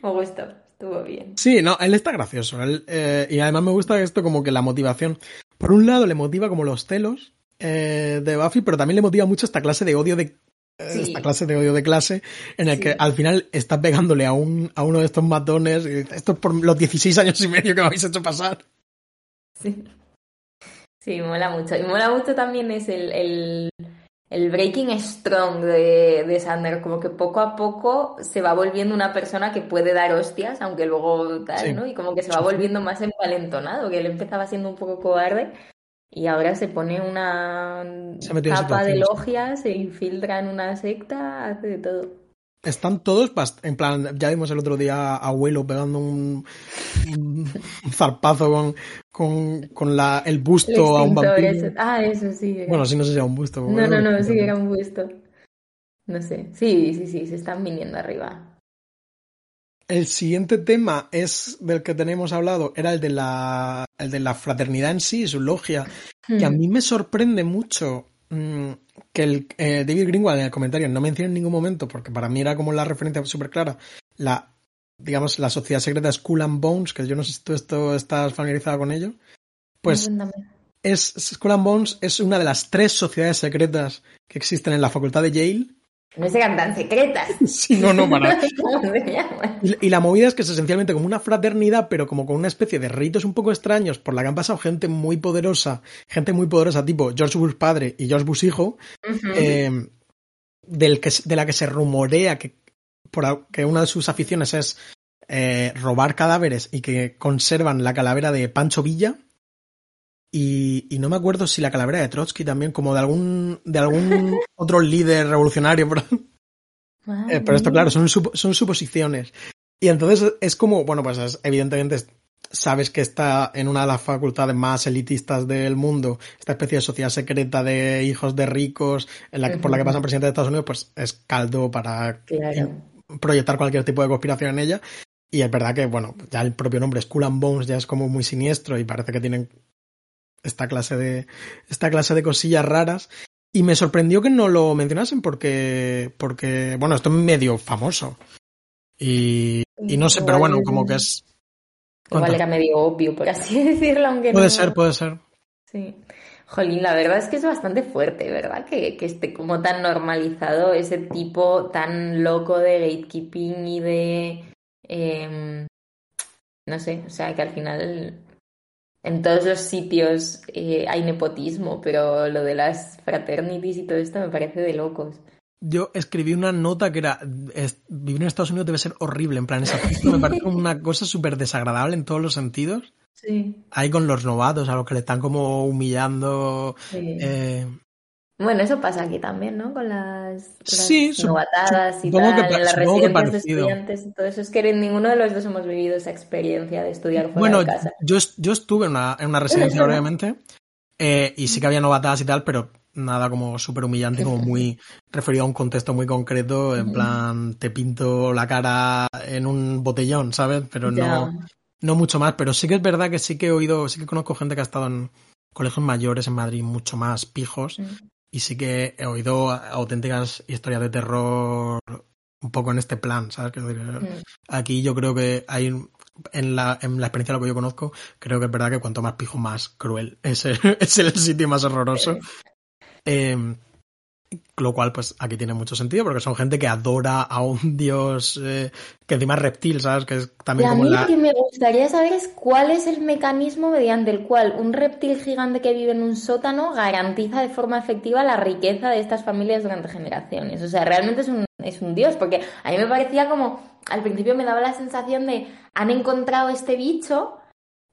Me gustó estuvo bien. Sí, no, él está gracioso. Eh, y además me gusta esto como que la motivación. Por un lado le motiva como los celos eh, de Buffy, pero también le motiva mucho esta clase de odio de eh, esta clase de odio de clase en el que al final está pegándole a un a uno de estos matones y esto es por los 16 años y medio que me habéis hecho pasar. Sí. Sí, mola mucho. Y mola mucho también es el el breaking strong de, de, Sander, como que poco a poco se va volviendo una persona que puede dar hostias, aunque luego tal, ¿no? Y como que se va volviendo más empalentonado, que él empezaba siendo un poco cobarde y ahora se pone una capa de logia, se infiltra en una secta, hace de todo. Están todos, en plan, ya vimos el otro día a Abuelo pegando un, zarpazo con, con, con la, el busto a un vampiro. Ah, eso sí. Bueno, sí, no sé si era un busto. No, no, no, sí era un busto. No sé. Sí, sí, sí, se están viniendo arriba. El siguiente tema es del que tenemos hablado, era el de la, el de la fraternidad en sí, su logia, que a hmm. mí me sorprende mucho que el, eh, David Greenwald en el comentario no menciona en ningún momento, porque para mí era como la referencia súper clara, la, digamos, la sociedad secreta Skull and Bones, que yo no sé si tú esto estás familiarizado con ello. Pues es, Skull and Bones es una de las tres sociedades secretas que existen en la facultad de Yale no serán tan secretas. [laughs] Sí, no, no, para. [laughs] y, y, la movida es que es esencialmente como una fraternidad, pero como con una especie de ritos un poco extraños por la que han pasado gente muy poderosa, gente muy poderosa tipo George Bush padre y George Bush hijo, eh, del que, de la que se rumorea que, por, que una de sus aficiones es eh, robar cadáveres y que conservan la calavera de Pancho Villa. Y, y, no me acuerdo si la calavera de Trotsky también, como de algún, de algún [laughs] otro líder revolucionario. Pero, eh, pero esto, claro, son, son suposiciones. Y entonces es como, bueno, pues es, evidentemente sabes que está en una de las facultades más elitistas del mundo, esta especie de sociedad secreta de hijos de ricos en la que, por la que pasan presidente de Estados Unidos, pues es caldo para proyectar cualquier tipo de conspiración en ella. Y es verdad que, bueno, ya el propio nombre Skull and Bones ya es como muy siniestro y parece que tienen esta clase de, esta clase de cosillas raras. Y me sorprendió que no lo mencionasen porque, porque, bueno, esto es medio famoso. Y, y no sé, pero bueno, como que es, Igual era medio obvio, por así [laughs] decirlo, aunque puede ser, puede ser. Sí. Jolín, la verdad es que es bastante fuerte, ¿verdad? Que, que esté como tan normalizado ese tipo tan loco de gatekeeping y de... Em, no sé, o sea, que al final en todos los sitios eh, hay nepotismo, pero lo de las fraternities y todo esto me parece de locos yo escribí una nota que era vivir en Estados Unidos debe ser horrible, en plan esa me parece como una cosa súper desagradable en todos los sentidos. Sí. Ahí con los novatos, a los que le están como humillando. Eh, bueno, eso pasa aquí también, ¿no? Con las, sí, novatadas y tal, en las residencias de estudiantes y todo eso. Es que ninguno de los dos hemos vivido esa experiencia de estudiar fuera bueno, de casa. Yo, yo estuve en una, en una residencia, [laughs] obviamente, eh, y sí que había novatadas y tal, pero nada como súper humillante, como muy [laughs] referido a un contexto muy concreto, en plan, te pinto la cara en un botellón, ¿sabes? Pero no, no mucho más. Pero sí que es verdad que sí que he oído, sí que conozco gente que ha estado en colegios mayores en Madrid mucho más pijos. Y sí que he oído auténticas historias de terror un poco en este plan, ¿sabes? Aquí yo creo que hay en la, en la experiencia de lo que yo conozco, creo que es verdad que cuanto más pijo, más cruel. Es el, [laughs] es el sitio más horroroso. Eh, lo cual, pues aquí tiene mucho sentido porque son gente que adora a un [laughs] dios eh, que encima es reptil, ¿sabes? Que es también y a mí lo que me gustaría saber es cuál es el mecanismo mediante el cual un reptil gigante que vive en un sótano garantiza de forma efectiva la riqueza de estas familias durante generaciones. O sea, realmente es un, es un dios, porque a mí me parecía como, al principio me daba la sensación de, han encontrado este bicho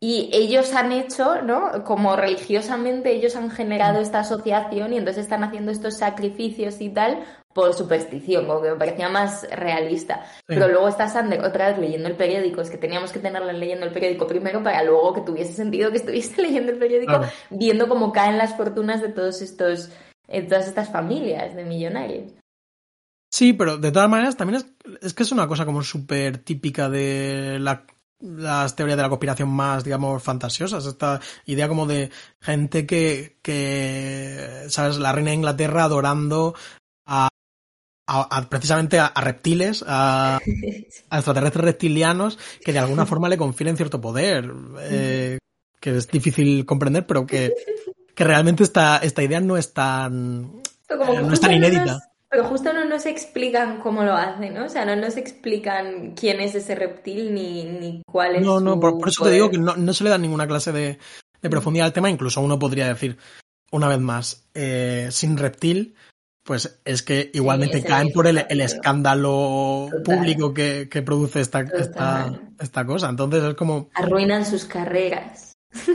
y ellos han hecho, ¿no? Como religiosamente ellos han generado esta asociación y entonces están haciendo estos sacrificios y tal por superstición, como que me parecía más realista. Pero luego está Sander otra vez leyendo el periódico, es que teníamos que tenerla leyendo el periódico primero para luego que tuviese sentido que estuviese [laughs] leyendo el periódico, viendo cómo caen las fortunas de todos estos, de todas estas familias de millonarios. Sí, pero de todas maneras también es, es que es una cosa como súper típica de la las teorías de la conspiración más, digamos, fantasiosas. Esta idea como de gente que, que ¿sabes? La reina de Inglaterra adorando a, a, precisamente a, reptiles, [laughs] a, extraterrestres reptilianos que de alguna [laughs] forma le confieren cierto poder, eh, que es difícil comprender, pero que, que realmente esta, esta idea no es tan, no es tan inédita. Pero justo no nos explican cómo lo hacen, ¿no? O sea, no nos explican quién es ese reptil ni, ni cuál es. No, no, por, eso te digo que no, se le da ninguna clase de, profundidad al tema. Incluso uno podría decir, una vez más, eh, sin reptil, pues es que igualmente caen por el, escándalo público que, produce esta, esta, esta, cosa. Entonces es como. Arruinan sus carreras. [laughs]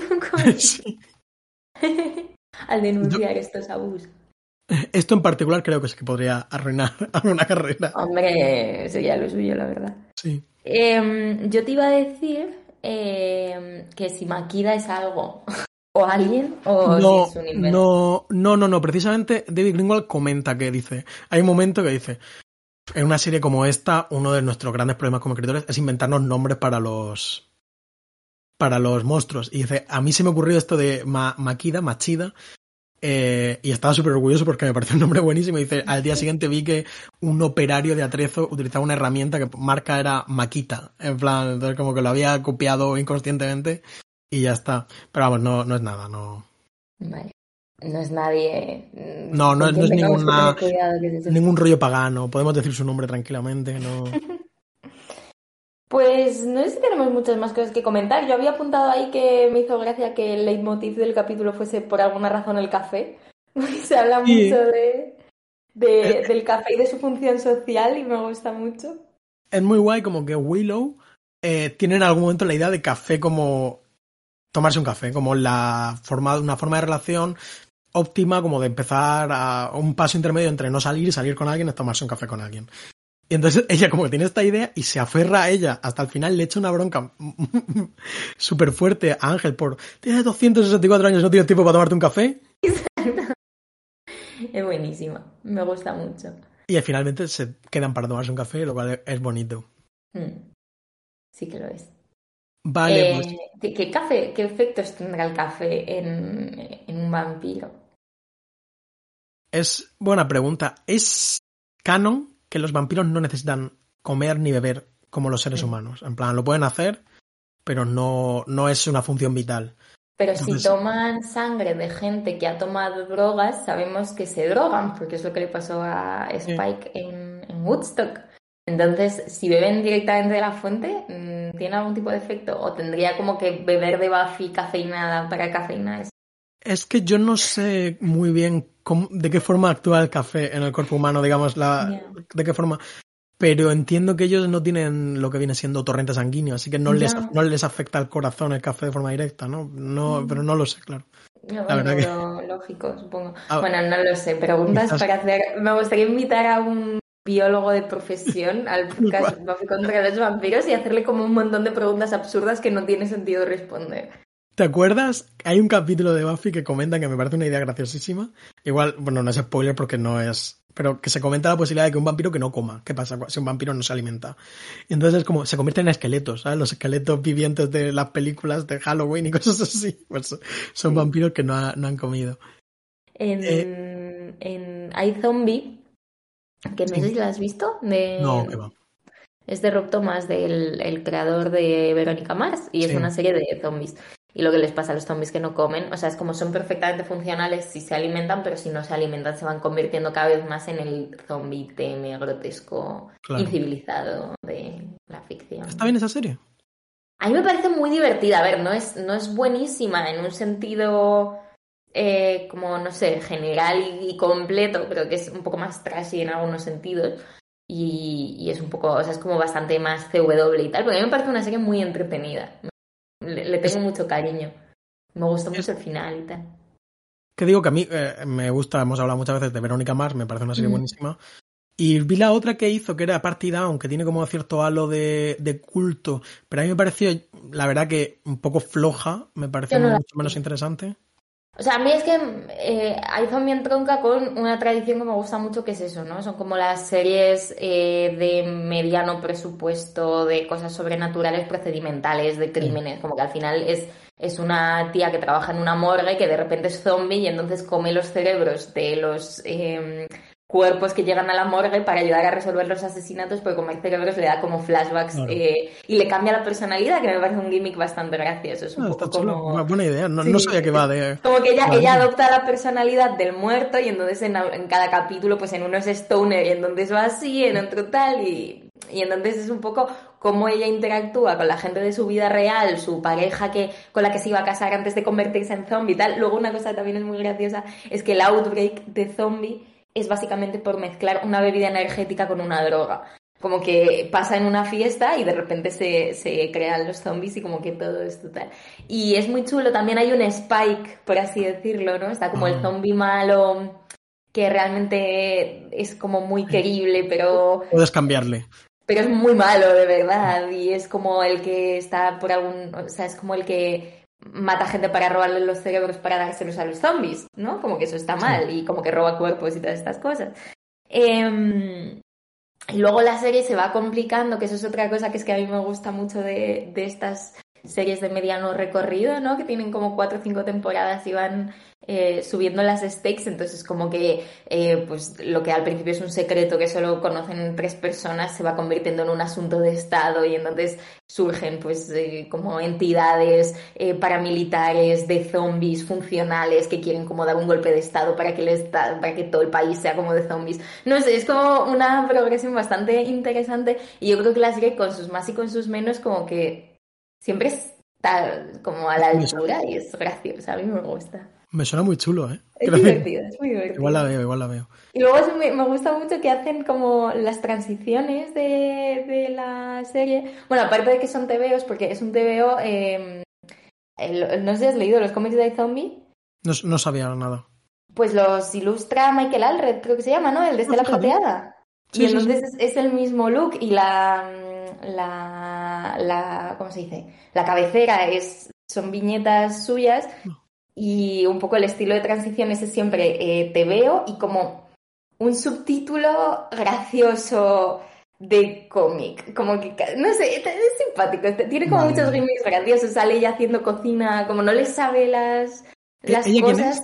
[laughs] [laughs] Al denunciar estos abusos. Esto en particular creo que sí que podría [laughs] arruinar una carrera. Hombre, sería lo suyo, la verdad. Sí. Em, yo te iba a decir em, que si Makida es algo o alguien o no, si es un invento. No, no, no, no. Precisamente David Greenwald comenta que dice, hay un momento que dice, en una serie como esta, uno de nuestros grandes problemas como escritores es inventarnos nombres para los para los monstruos. Y dice, a mí se me ocurrió esto de Makida, Machida, eh, y estaba súper orgulloso porque me pareció un nombre buenísimo. Y dice, al día siguiente vi que un operario de atrezo utilizaba una herramienta que marca era Maquita. En plan, entonces como que lo había copiado inconscientemente y ya está. Pero vamos, no, no es nada, no. Vale. No es nadie. No, no, no es ninguna, ningún rollo pagano. Podemos decir su nombre tranquilamente, no. [laughs] Pues no sé si tenemos muchas más cosas que comentar. Yo había apuntado ahí que me hizo gracia que el leitmotiv del capítulo fuese por alguna razón el café. [laughs] Se habla mucho de, del café y de su función social y me gusta mucho. Es muy guay como que Willow eh, tiene en algún momento la idea de café como tomarse un café, como la forma, una forma de relación óptima como de empezar a un paso intermedio entre no salir y salir con alguien es tomarse un café con alguien. Y entonces [laughs] ella como que tiene esta idea y se aferra a ella hasta el final, le echa una bronca [laughs] súper fuerte a Ángel por, tienes 264 años, no tienes tiempo para tomarte un café. [laughs] Es buenísima, me gusta mucho. Y finalmente se quedan para tomarse un café, lo cual es bonito. Mm. Sí que lo es. Vale, Eh, pues ¿qué, qué café, ¿Qué efectos tendrá el café en, en un vampiro? es buena pregunta. ¿Es canon que los vampiros no necesitan comer ni beber como los seres humanos? En plan, lo pueden hacer, pero no, no es una función vital. Pero si toman sangre de gente que ha tomado drogas, sabemos que se drogan, porque es lo que le pasó a Spike en, en Woodstock. Entonces, si beben directamente de la fuente, mm, ¿tiene algún tipo de efecto? ¿O tendría como que beber de Buffy cafeinada para cafeína? Es- Es que yo no sé muy bien cómo- de qué forma actúa el café en el cuerpo humano, digamos, la, de qué forma. Pero entiendo que ellos no tienen lo que viene siendo torrente sanguíneo, así que no, les, no les afecta al corazón el café de forma directa, ¿no? no Mm. Pero no lo sé, claro. No, La verdad que- lógico, supongo. Ah, Bueno, no lo sé. Preguntas quizás- para hacer. Me gustaría invitar a un biólogo de profesión [laughs] al podcast Buffy contra los vampiros y hacerle como un montón de preguntas absurdas que no tiene sentido responder. ¿Te acuerdas? Hay un capítulo de Buffy que comentan que me parece una idea graciosísima. Igual, bueno, no es spoiler porque no es. Pero que se comenta la posibilidad de que un vampiro que no coma. ¿Qué pasa si un vampiro no se alimenta? Y entonces es como, se convierten en esqueletos, ¿sabes? Los esqueletos vivientes de las películas de Halloween y [laughs] cosas así. Pues son Sí. vampiros que no, ha- no han comido. En, Eh. en hay Zombie, que no Sí. sé si la has visto, de, No, que va. es de Rob Thomas, del el creador de Verónica Mars, y es una serie de zombies. Y lo que les pasa a los zombies que no comen, o sea, es como son perfectamente funcionales si se alimentan, pero si no se alimentan se van convirtiendo cada vez más en el zombie teme, grotesco, Claro. incivilizado de la ficción. ¿Está bien esa serie? A mí me parece muy divertida. A ver, no es, no es buenísima en un sentido eh, como, no sé, general y, y completo. Creo que es un poco más trashy en algunos sentidos. Y, y es un poco, o sea, es como bastante más CW y tal. Porque a mí me parece una serie muy entretenida. Le, le tengo mucho cariño. Me gustó mucho el final y tal. Que digo que a mí eh, me gusta, hemos hablado muchas veces de Verónica Mars, me parece una serie Mm. buenísima. Y vi la otra que hizo, que era Party Down, que tiene como cierto halo de, de culto, pero a mí me pareció, la verdad que un poco floja, me pareció no mucho menos interesante. O sea, a mí es que eh, iPhone entronca con una tradición que me gusta mucho, que es eso, ¿no? Son como las series eh, de mediano presupuesto, de cosas sobrenaturales, procedimentales, de crímenes, como que al final es, es una tía que trabaja en una morgue que de repente es zombie y entonces come los cerebros de los eh, cuerpos que llegan a la morgue para ayudar a resolver los asesinatos, porque comer cerebros le da como flashbacks Claro. eh, y le cambia la personalidad, que me parece un gimmick bastante gracioso. Es un Ah, poco como... una buena idea, no, Sí. no sabía que va de... Como que ella, Vale. ella adopta la personalidad del muerto y entonces en, en cada capítulo, pues en uno es stoner y entonces va así, en otro tal y, y entonces es un poco cómo ella interactúa con la gente de su vida real, su pareja que con la que se iba a casar antes de convertirse en zombie y tal. Luego una cosa que también es muy graciosa es que el outbreak de zombie es básicamente por mezclar una bebida energética con una droga. Como que pasa en una fiesta y de repente se, se crean los zombies y como que todo es total. Y es muy chulo, también hay un spike, por así decirlo, ¿no? Está como el zombie malo que realmente es como muy querible, pero, Puedes cambiarle. pero es muy malo de verdad. Y es como el que está por algún, o sea, es como el que mata gente para robarle los cerebros para dárselos a los zombies, ¿no? Como que eso está mal y como que roba cuerpos y todas estas cosas. Em, y luego la serie se va complicando, que eso es otra cosa que es que a mí me gusta mucho de, de estas series de mediano recorrido, ¿no? Que tienen como cuatro o cinco temporadas y van eh, subiendo las stakes, entonces como que eh, pues lo que al principio es un secreto que solo conocen tres personas se va convirtiendo en un asunto de Estado y entonces surgen pues eh, como entidades eh, paramilitares de zombies funcionales que quieren como dar un golpe de Estado para que, el esta- para que todo el país sea como de zombies. No sé, es como una progresión bastante interesante y yo creo que la serie con sus más y con sus menos como que siempre está como a la altura y es graciosa, a mí me gusta. Me suena muy chulo, ¿eh? Es Creo que- divertido, es muy divertido. Igual la veo, igual la veo. Y luego es muy- me gusta mucho que hacen como las transiciones de, de la serie. Bueno, aparte de que son TVOs, porque es un TVO... eh, el- no sé si has leído los cómics de iZombie. No, no sabía nada. Pues los ilustra Michael Alred, creo que se llama, ¿no? El de Estela Ah, fíjate. Plateada. y entonces es, el mismo look y la, la, la, ¿cómo se dice? La cabecera es, son viñetas suyas y un poco el estilo de transición es siempre eh, te veo y como un subtítulo gracioso de cómic, como que, no sé, es simpático, tiene como muchos gimmicks graciosos, sale ella haciendo cocina, como no le sabe las, las cosas.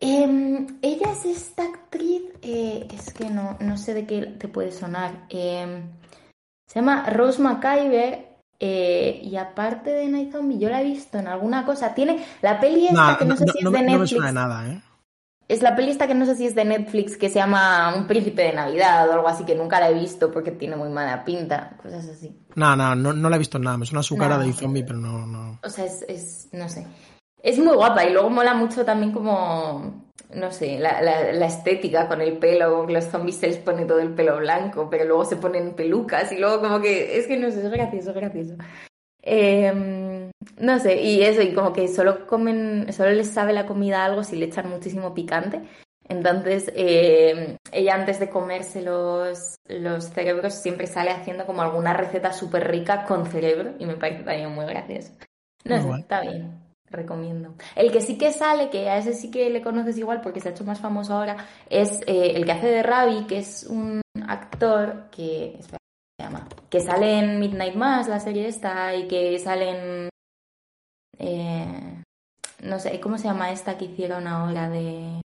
Em, ella es esta actriz, eh, es que no, no sé de qué te puede sonar. Em, se llama Rose McIver eh, y aparte de Night Zombie, yo la he visto en alguna cosa. Tiene la peli esta que no, sé si es de Netflix. No me nada, ¿eh? Es la peli esta que no sé si es de Netflix que se llama Un príncipe de Navidad o algo así que nunca la he visto porque tiene muy mala pinta, cosas así. No, no, no, no la he visto nada. Me suena su cara de zombie, pero no, no. O sea, es, es, no sé. Es muy guapa y luego mola mucho también como, no sé, la, la, estética con el pelo, que los zombies se les pone todo el pelo blanco, pero luego se ponen pelucas y luego como que, es que no sé, es gracioso, es gracioso. Em, no sé, y eso, y como que solo comen, solo les sabe la comida algo si le echan muchísimo picante. Entonces, em, ella antes de comerse los, los cerebros siempre sale haciendo como alguna receta súper rica con cerebro y me parece también muy gracioso. No sé, está bien recomiendo. El que sí que sale, que a ese sí que le conoces igual porque se ha hecho más famoso ahora, es eh, el que hace de Ravi, que es un actor que, espera, se llama, que sale en Midnight Mass, la serie esta, y que sale en, eh, no sé, ¿cómo se llama esta que hicieron ahora de...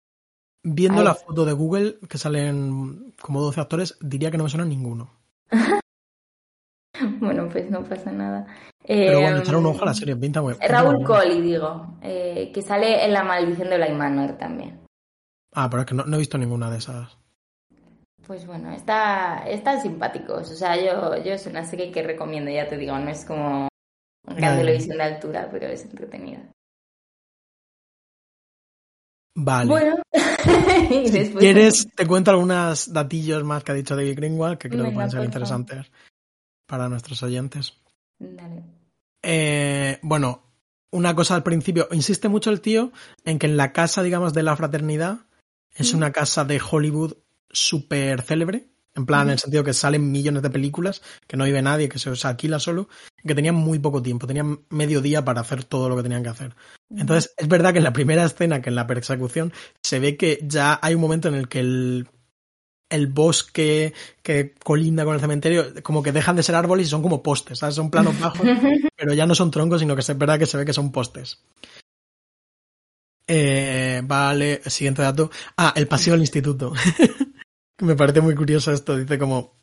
Viendo la foto de Google, que salen como 12 actores, diría que no me suena ninguno. [laughs] [laughs] bueno, pues no pasa nada. Pero bueno, echar un ojo a la serie, pinta muy Raúl Colli, digo, eh, que sale en La maldición de Bly Manor también. Ah, pero es que no, he visto ninguna de esas. Pues bueno, está, están simpáticos. O sea, yo, yo es una serie que recomiendo, ya te digo, no es como gran televisión de altura, pero es entretenida. Vale. Bueno, [laughs] si quieres, te cuento algunos datillos más que ha dicho David Greenwald que creo que pueden ser interesantes para nuestros oyentes. Eh, bueno, una cosa al principio, insiste mucho el tío en que en la casa, digamos, de la fraternidad es una casa de Hollywood súper célebre, en plan, en el sentido que salen millones de películas, que no vive nadie, que se, alquila solo, que tenían muy poco tiempo, tenían medio día para hacer todo lo que tenían que hacer. Entonces, es verdad que en la primera escena, que en la persecución, se ve que ya hay un momento en el que el el bosque que colinda con el cementerio, como que dejan de ser árboles y son como postes, ¿sabes? Son planos bajos, [laughs] pero ya no son troncos, sino que es verdad que se ve que son postes. Eh, vale, siguiente dato. Ah, el pasillo del instituto. [laughs] Me parece muy curioso esto. Dice como.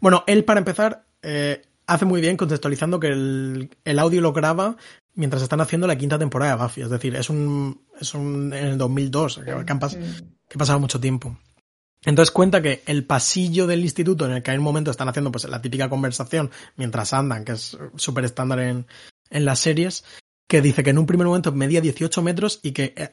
Bueno, él para empezar eh, hace muy bien contextualizando que el, el, audio lo graba mientras están haciendo la quinta temporada de Buffy. Es decir, es un. Es un en el 2002, que, han, que ha pasado mucho tiempo. Entonces cuenta que el pasillo del instituto en el que hay un momento están haciendo pues la típica conversación mientras andan, que es súper estándar en, en las series, que dice que en un primer momento medía 18 metros y que eh,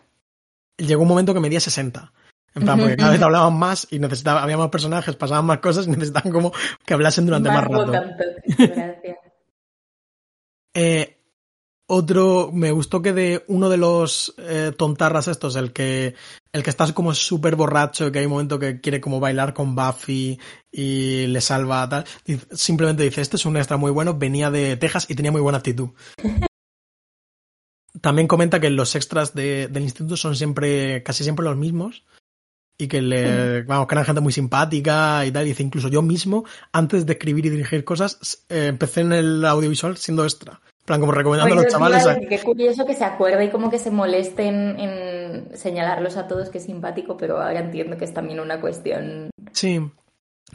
llegó un momento que medía 60. En plan, porque cada vez hablaban más y necesitaba, había más personajes, pasaban más cosas y necesitaban como que hablasen durante más, rato. [laughs] eh, otro, me gustó que de uno de los eh, tontarras estos, el que, el que está como súper borracho, que hay un momento que quiere como bailar con Buffy y le salva tal, simplemente dice, este es un extra muy bueno, venía de Texas y tenía muy buena actitud. [laughs] También comenta que los extras de, del instituto son siempre, casi siempre los mismos y que le, vamos, que eran gente muy simpática y tal. dice, incluso yo mismo, antes de escribir y dirigir cosas, eh, empecé en el audiovisual siendo extra plan, como recomendando a los chavales. Qué curioso que se acuerde y como que se moleste en, señalarlos a todos que es simpático, pero ahora entiendo que es también una cuestión. Sí.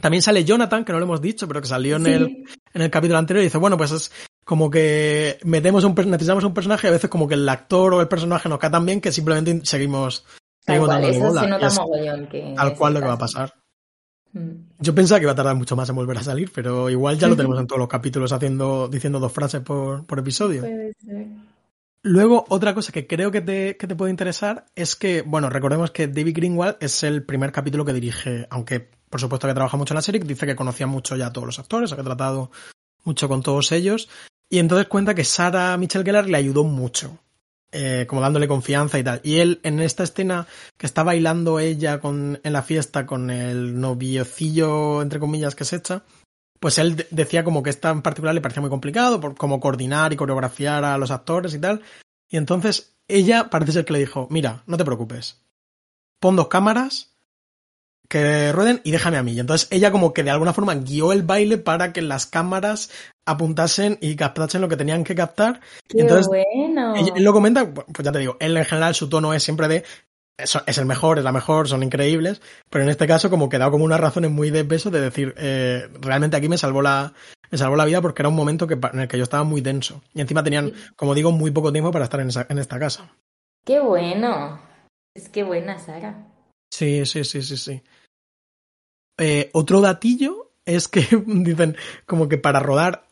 También sale Jonathan, que no lo hemos dicho, pero que salió en, el, en el capítulo anterior y dice, bueno, pues es como que metemos un, necesitamos un personaje y a veces como que el actor o el personaje nos cae tan bien que simplemente seguimos, seguimos cual, eso se nota mogollón que al cual lo que va a pasar. Mm. Yo pensaba que iba a tardar mucho más en volver a salir, pero igual ya lo [laughs] tenemos en todos los capítulos haciendo, diciendo dos frases por, por episodio. Luego, otra cosa que creo que te, que te puede interesar es que, bueno, recordemos que David Greenwald es el primer capítulo que dirige, aunque por supuesto que trabaja mucho en la serie, dice que conocía mucho ya a todos los actores, ha tratado mucho con todos ellos, y entonces cuenta que Sarah Michelle Gellar le ayudó mucho eh, como dándole confianza y tal. Y él, en esta escena que está bailando ella con, en la fiesta con el noviocillo, entre comillas, que se echa, pues él decía como que esta en particular le parecía muy complicado, por como coordinar y coreografiar a los actores y tal. Y entonces ella parece ser que le dijo, mira, no te preocupes, pon dos cámaras que rueden y déjame a mí. Y entonces ella como que de alguna forma guió el baile para que las cámaras apuntasen y captasen lo que tenían que captar. Qué entonces, bueno. él, él lo comenta, pues ya te digo, él en general su tono es siempre de es, es el mejor, es la mejor, son increíbles, pero en este caso como que da como unas razones muy de peso de decir, eh, realmente aquí me salvó la me salvó la vida porque era un momento que, en el que yo estaba muy denso y encima tenían, como digo, muy poco tiempo para estar en, esa, en esta casa. Qué bueno. Es que buena, Sara. Sí, sí, sí, sí, sí. Eh, otro datillo es que [laughs] dicen como que para rodar,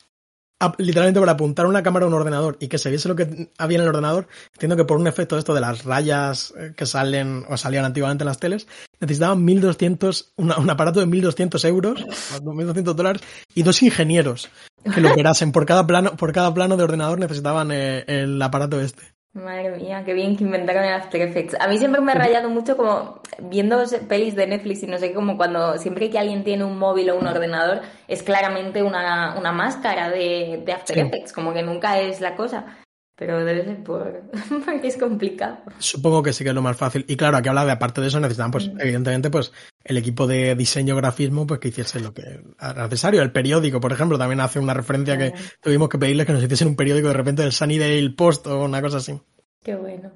literalmente para apuntar una cámara a un ordenador y que se viese lo que había en el ordenador, entiendo que por un efecto de esto de las rayas eh, que salen o salían antiguamente en las teles, necesitaban 1200, una, un aparato de 1200 euros, 1200 dólares y dos ingenieros que lo operasen. Por cada plano, por cada plano de ordenador necesitaban eh, el aparato este. Madre mía, qué bien que inventaron el After Effects. A mí siempre me ha rayado mucho como viendo pelis de Netflix y no sé, como cuando siempre que alguien tiene un móvil o un ordenador es claramente una, una máscara de, de After Sí. Effects, como que nunca es la cosa. Pero debe ser por... porque es complicado. Supongo que sí que es lo más fácil. Y claro, aquí habla de aparte de eso, necesitaban, pues, Mm. evidentemente, pues, el equipo de diseño grafismo, pues que hiciese lo que era necesario. El periódico, por ejemplo, también hace una referencia que tuvimos que pedirles que nos hiciesen un periódico de repente del Sunnydale Post o una cosa así. Qué bueno.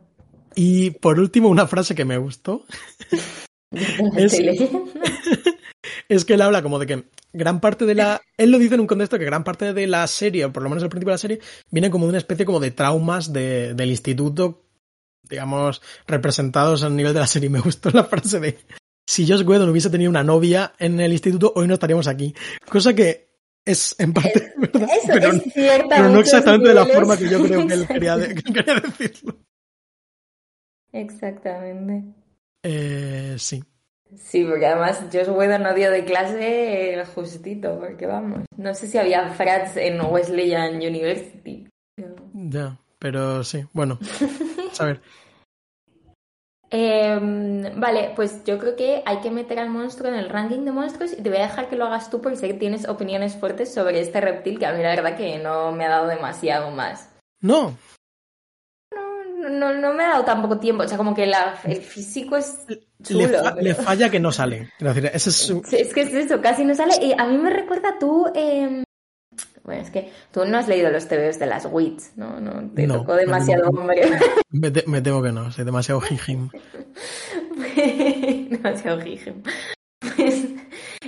Y por último, una frase que me gustó [laughs] Es-. [laughs] es que él habla como de que gran parte de la. Él lo dice en un contexto que gran parte de la serie, o por lo menos el principio de la serie, viene como de una especie como de traumas de, del instituto, digamos, representados a nivel de la serie. [laughs] Me gustó la frase de. Si Josh Whedon hubiese tenido una novia en el instituto, hoy no estaríamos aquí. Cosa que es en parte [laughs] verdad, Eso pero, es cierto. pero no exactamente de la forma que yo creo que él [laughs] quería, de- que quería decirlo. Exactamente. Eh, sí. Sí, porque además Josh Whedon no dio de clase el justito, porque vamos, no sé si había frats en Wesleyan University. Ya, pero sí. Bueno, [laughs] a ver. Eh, vale, pues yo creo que hay que meter al monstruo en el ranking de monstruos y te voy a dejar que lo hagas tú porque sé que tienes opiniones fuertes sobre este reptil que a mí la verdad que no me ha dado demasiado más. No, No, no, me ha dado tampoco tiempo, o sea, como que la- el físico es le, chulo. fa- pero- le falla que no sale. Quiero decir, ese es su, Sí, Es que es eso, casi no sale. Y a mí me recuerda tú. eh, Bueno, es que tú no has leído los TVOs de las WITs, ¿no? No te No, tocó demasiado hombre. [laughs] Me, te- me temo que no, soy demasiado [laughs] jijim. demasiado jijem. Pues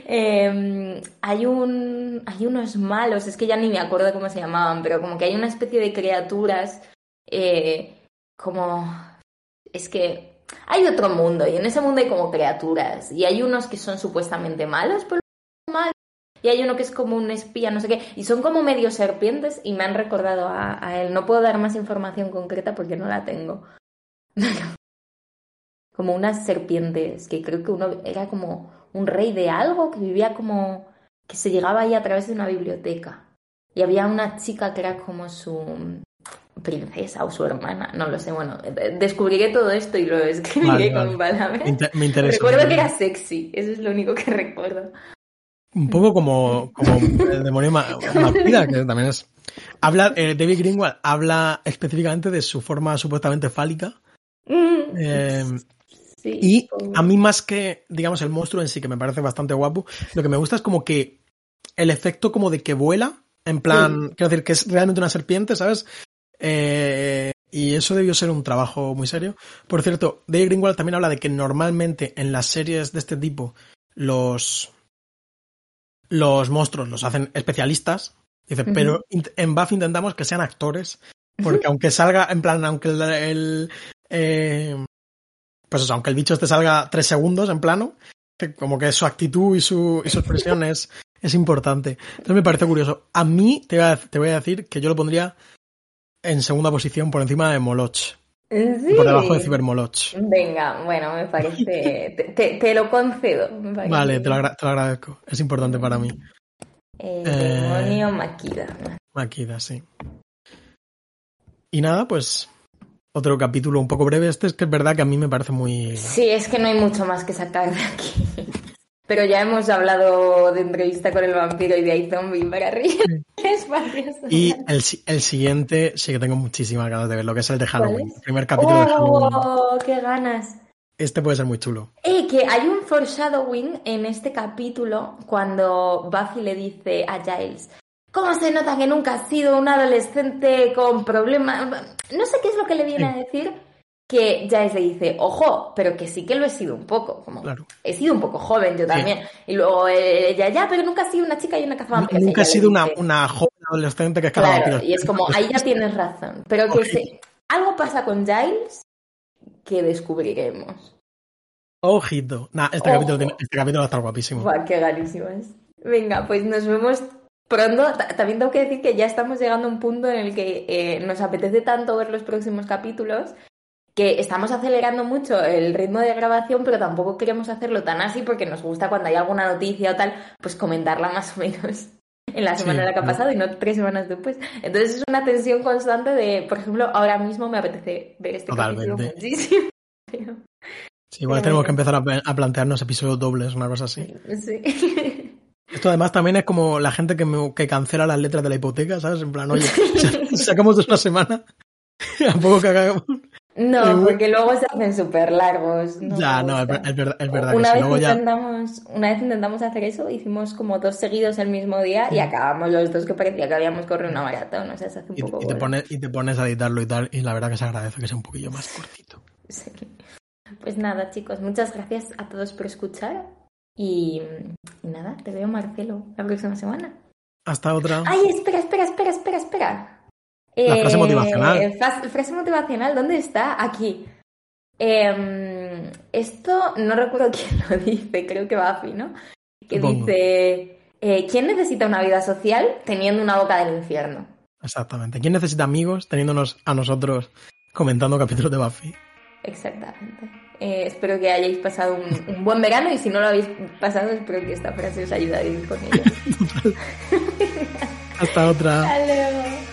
eh, hay un hay unos malos, es que ya ni me acuerdo cómo se llamaban, pero como que hay una especie de criaturas eh, como es que hay otro mundo y en ese mundo hay como criaturas y hay unos que son supuestamente malos, pero malos. Y hay uno que es como un espía, no sé qué, y son como medio serpientes y me han recordado a, a él. No puedo dar más información concreta porque no la tengo. [laughs] como unas serpientes, que creo que uno era como un rey de algo, que vivía como... que se llegaba ahí a través de una biblioteca. Y había una chica que era como su princesa o su hermana, no lo sé, bueno, de- descubriré todo esto y lo escribiré Vale, con vale. palabras. Me, inter- me interesa. Recuerdo que era sexy, eso es lo único que [laughs] recuerdo. Un poco como, como el demonio Ma- Makida, que también es. Habla, eh, David Greenwald habla específicamente de su forma supuestamente fálica. Mm, eh, sí, y a mí, más que, digamos, el monstruo en sí, que me parece bastante guapo, lo que me gusta es como que el efecto como de que vuela, en plan, quiero decir, que es realmente una serpiente, ¿sabes? Eh, y eso debió ser un trabajo muy serio. Por cierto, David Greenwald también habla de que normalmente en las series de este tipo los los monstruos los hacen especialistas. Dice, pero en Buffy intentamos que sean actores. Porque aunque salga, en plan, aunque el, el, eh, pues eso, aunque el bicho este salga tres segundos en plano, que como que su actitud y su, y su expresión [laughs] es, es importante. Entonces me parece curioso. A mí te voy a, te voy a decir que yo lo pondría en segunda posición por encima de Moloch. Sí. Por debajo de Cibermoloch. Venga, bueno, me parece. [laughs] Te, te- te lo concedo. me. Vale, te lo, agra- te lo agradezco. Es importante para mí. El Eh, demonio Makida. Makida, sí. Y nada, pues otro capítulo un poco breve. Este es que es verdad que a mí me parece muy... Sí, es que no hay mucho más que sacar de aquí. Pero ya hemos hablado de entrevista con el vampiro y de hay zombie para arriba. Y el, el, siguiente sí que tengo muchísimas ganas de ver, lo que es el de Halloween. El primer capítulo de Halloween. ¡Oh, qué ganas! Este puede ser muy chulo. Eh, que hay un foreshadowing en este capítulo cuando Buffy le dice a Giles, ¿cómo se nota que nunca has sido un adolescente con problemas? No sé qué es lo que le viene a decir, que Giles le dice, ojo, pero que sí que lo he sido un poco, como he sido un poco joven yo también. Y luego ella, ya, pero nunca has sido una chica y una cazavampiros. Nunca he sido una, una, joven adolescente que es Claro, y es como, ahí ya [laughs] tienes razón. Pero que algo pasa con Giles que descubriremos. Ojito. Nah, este, capítulo este capítulo va a estar guapísimo. qué ganísimo es. Venga, pues nos vemos pronto. También tengo que decir que ya estamos llegando a un punto en el que eh, nos apetece tanto ver los próximos capítulos que estamos acelerando mucho el ritmo de grabación, pero tampoco queremos hacerlo tan así porque nos gusta cuando hay alguna noticia o tal, pues comentarla más o menos [laughs] en la semana en la que ha pasado y no tres semanas después. Entonces es una tensión constante de, por ejemplo, ahora mismo me apetece ver este capítulo muchísimo. [laughs] Sí, igual tenemos que empezar a, plantearnos episodios dobles, una cosa así. Sí. Esto además también es como la gente que, que cancela las letras de la hipoteca, ¿sabes? En plan, oye, [laughs] sacamos de una semana, a poco que hagamos. No, porque luego se hacen súper largos. ya, no, es, verdad, es verdad una que vez intentamos, Una vez intentamos hacer eso, hicimos como dos seguidos el mismo día y acabamos los dos que parecía que habíamos corrido una maratón, o sea, se hace un y, poco... Y te, pones, y te pones a editarlo y tal, y la verdad que se agradece que sea un poquillo más cortito. Sí. Pues nada, chicos, muchas gracias a todos por escuchar y, nada, te veo Marcelo la próxima semana. Hasta otra. Ay, espera, espera, espera, espera, espera. La frase motivacional. Eh, frase motivacional, ¿dónde está? Aquí. Em, esto no recuerdo [laughs] quién lo dice, creo que Buffy, ¿no? Que dice, eh, ¿quién necesita una vida social teniendo una boca del infierno? Exactamente. ¿Quién necesita amigos teniéndonos a nosotros comentando capítulos de Buffy? Exactamente. Eh, espero que hayáis pasado un, buen verano y si no lo habéis pasado, espero que esta frase os ayude a ir con ello. [laughs] Hasta otra. Hasta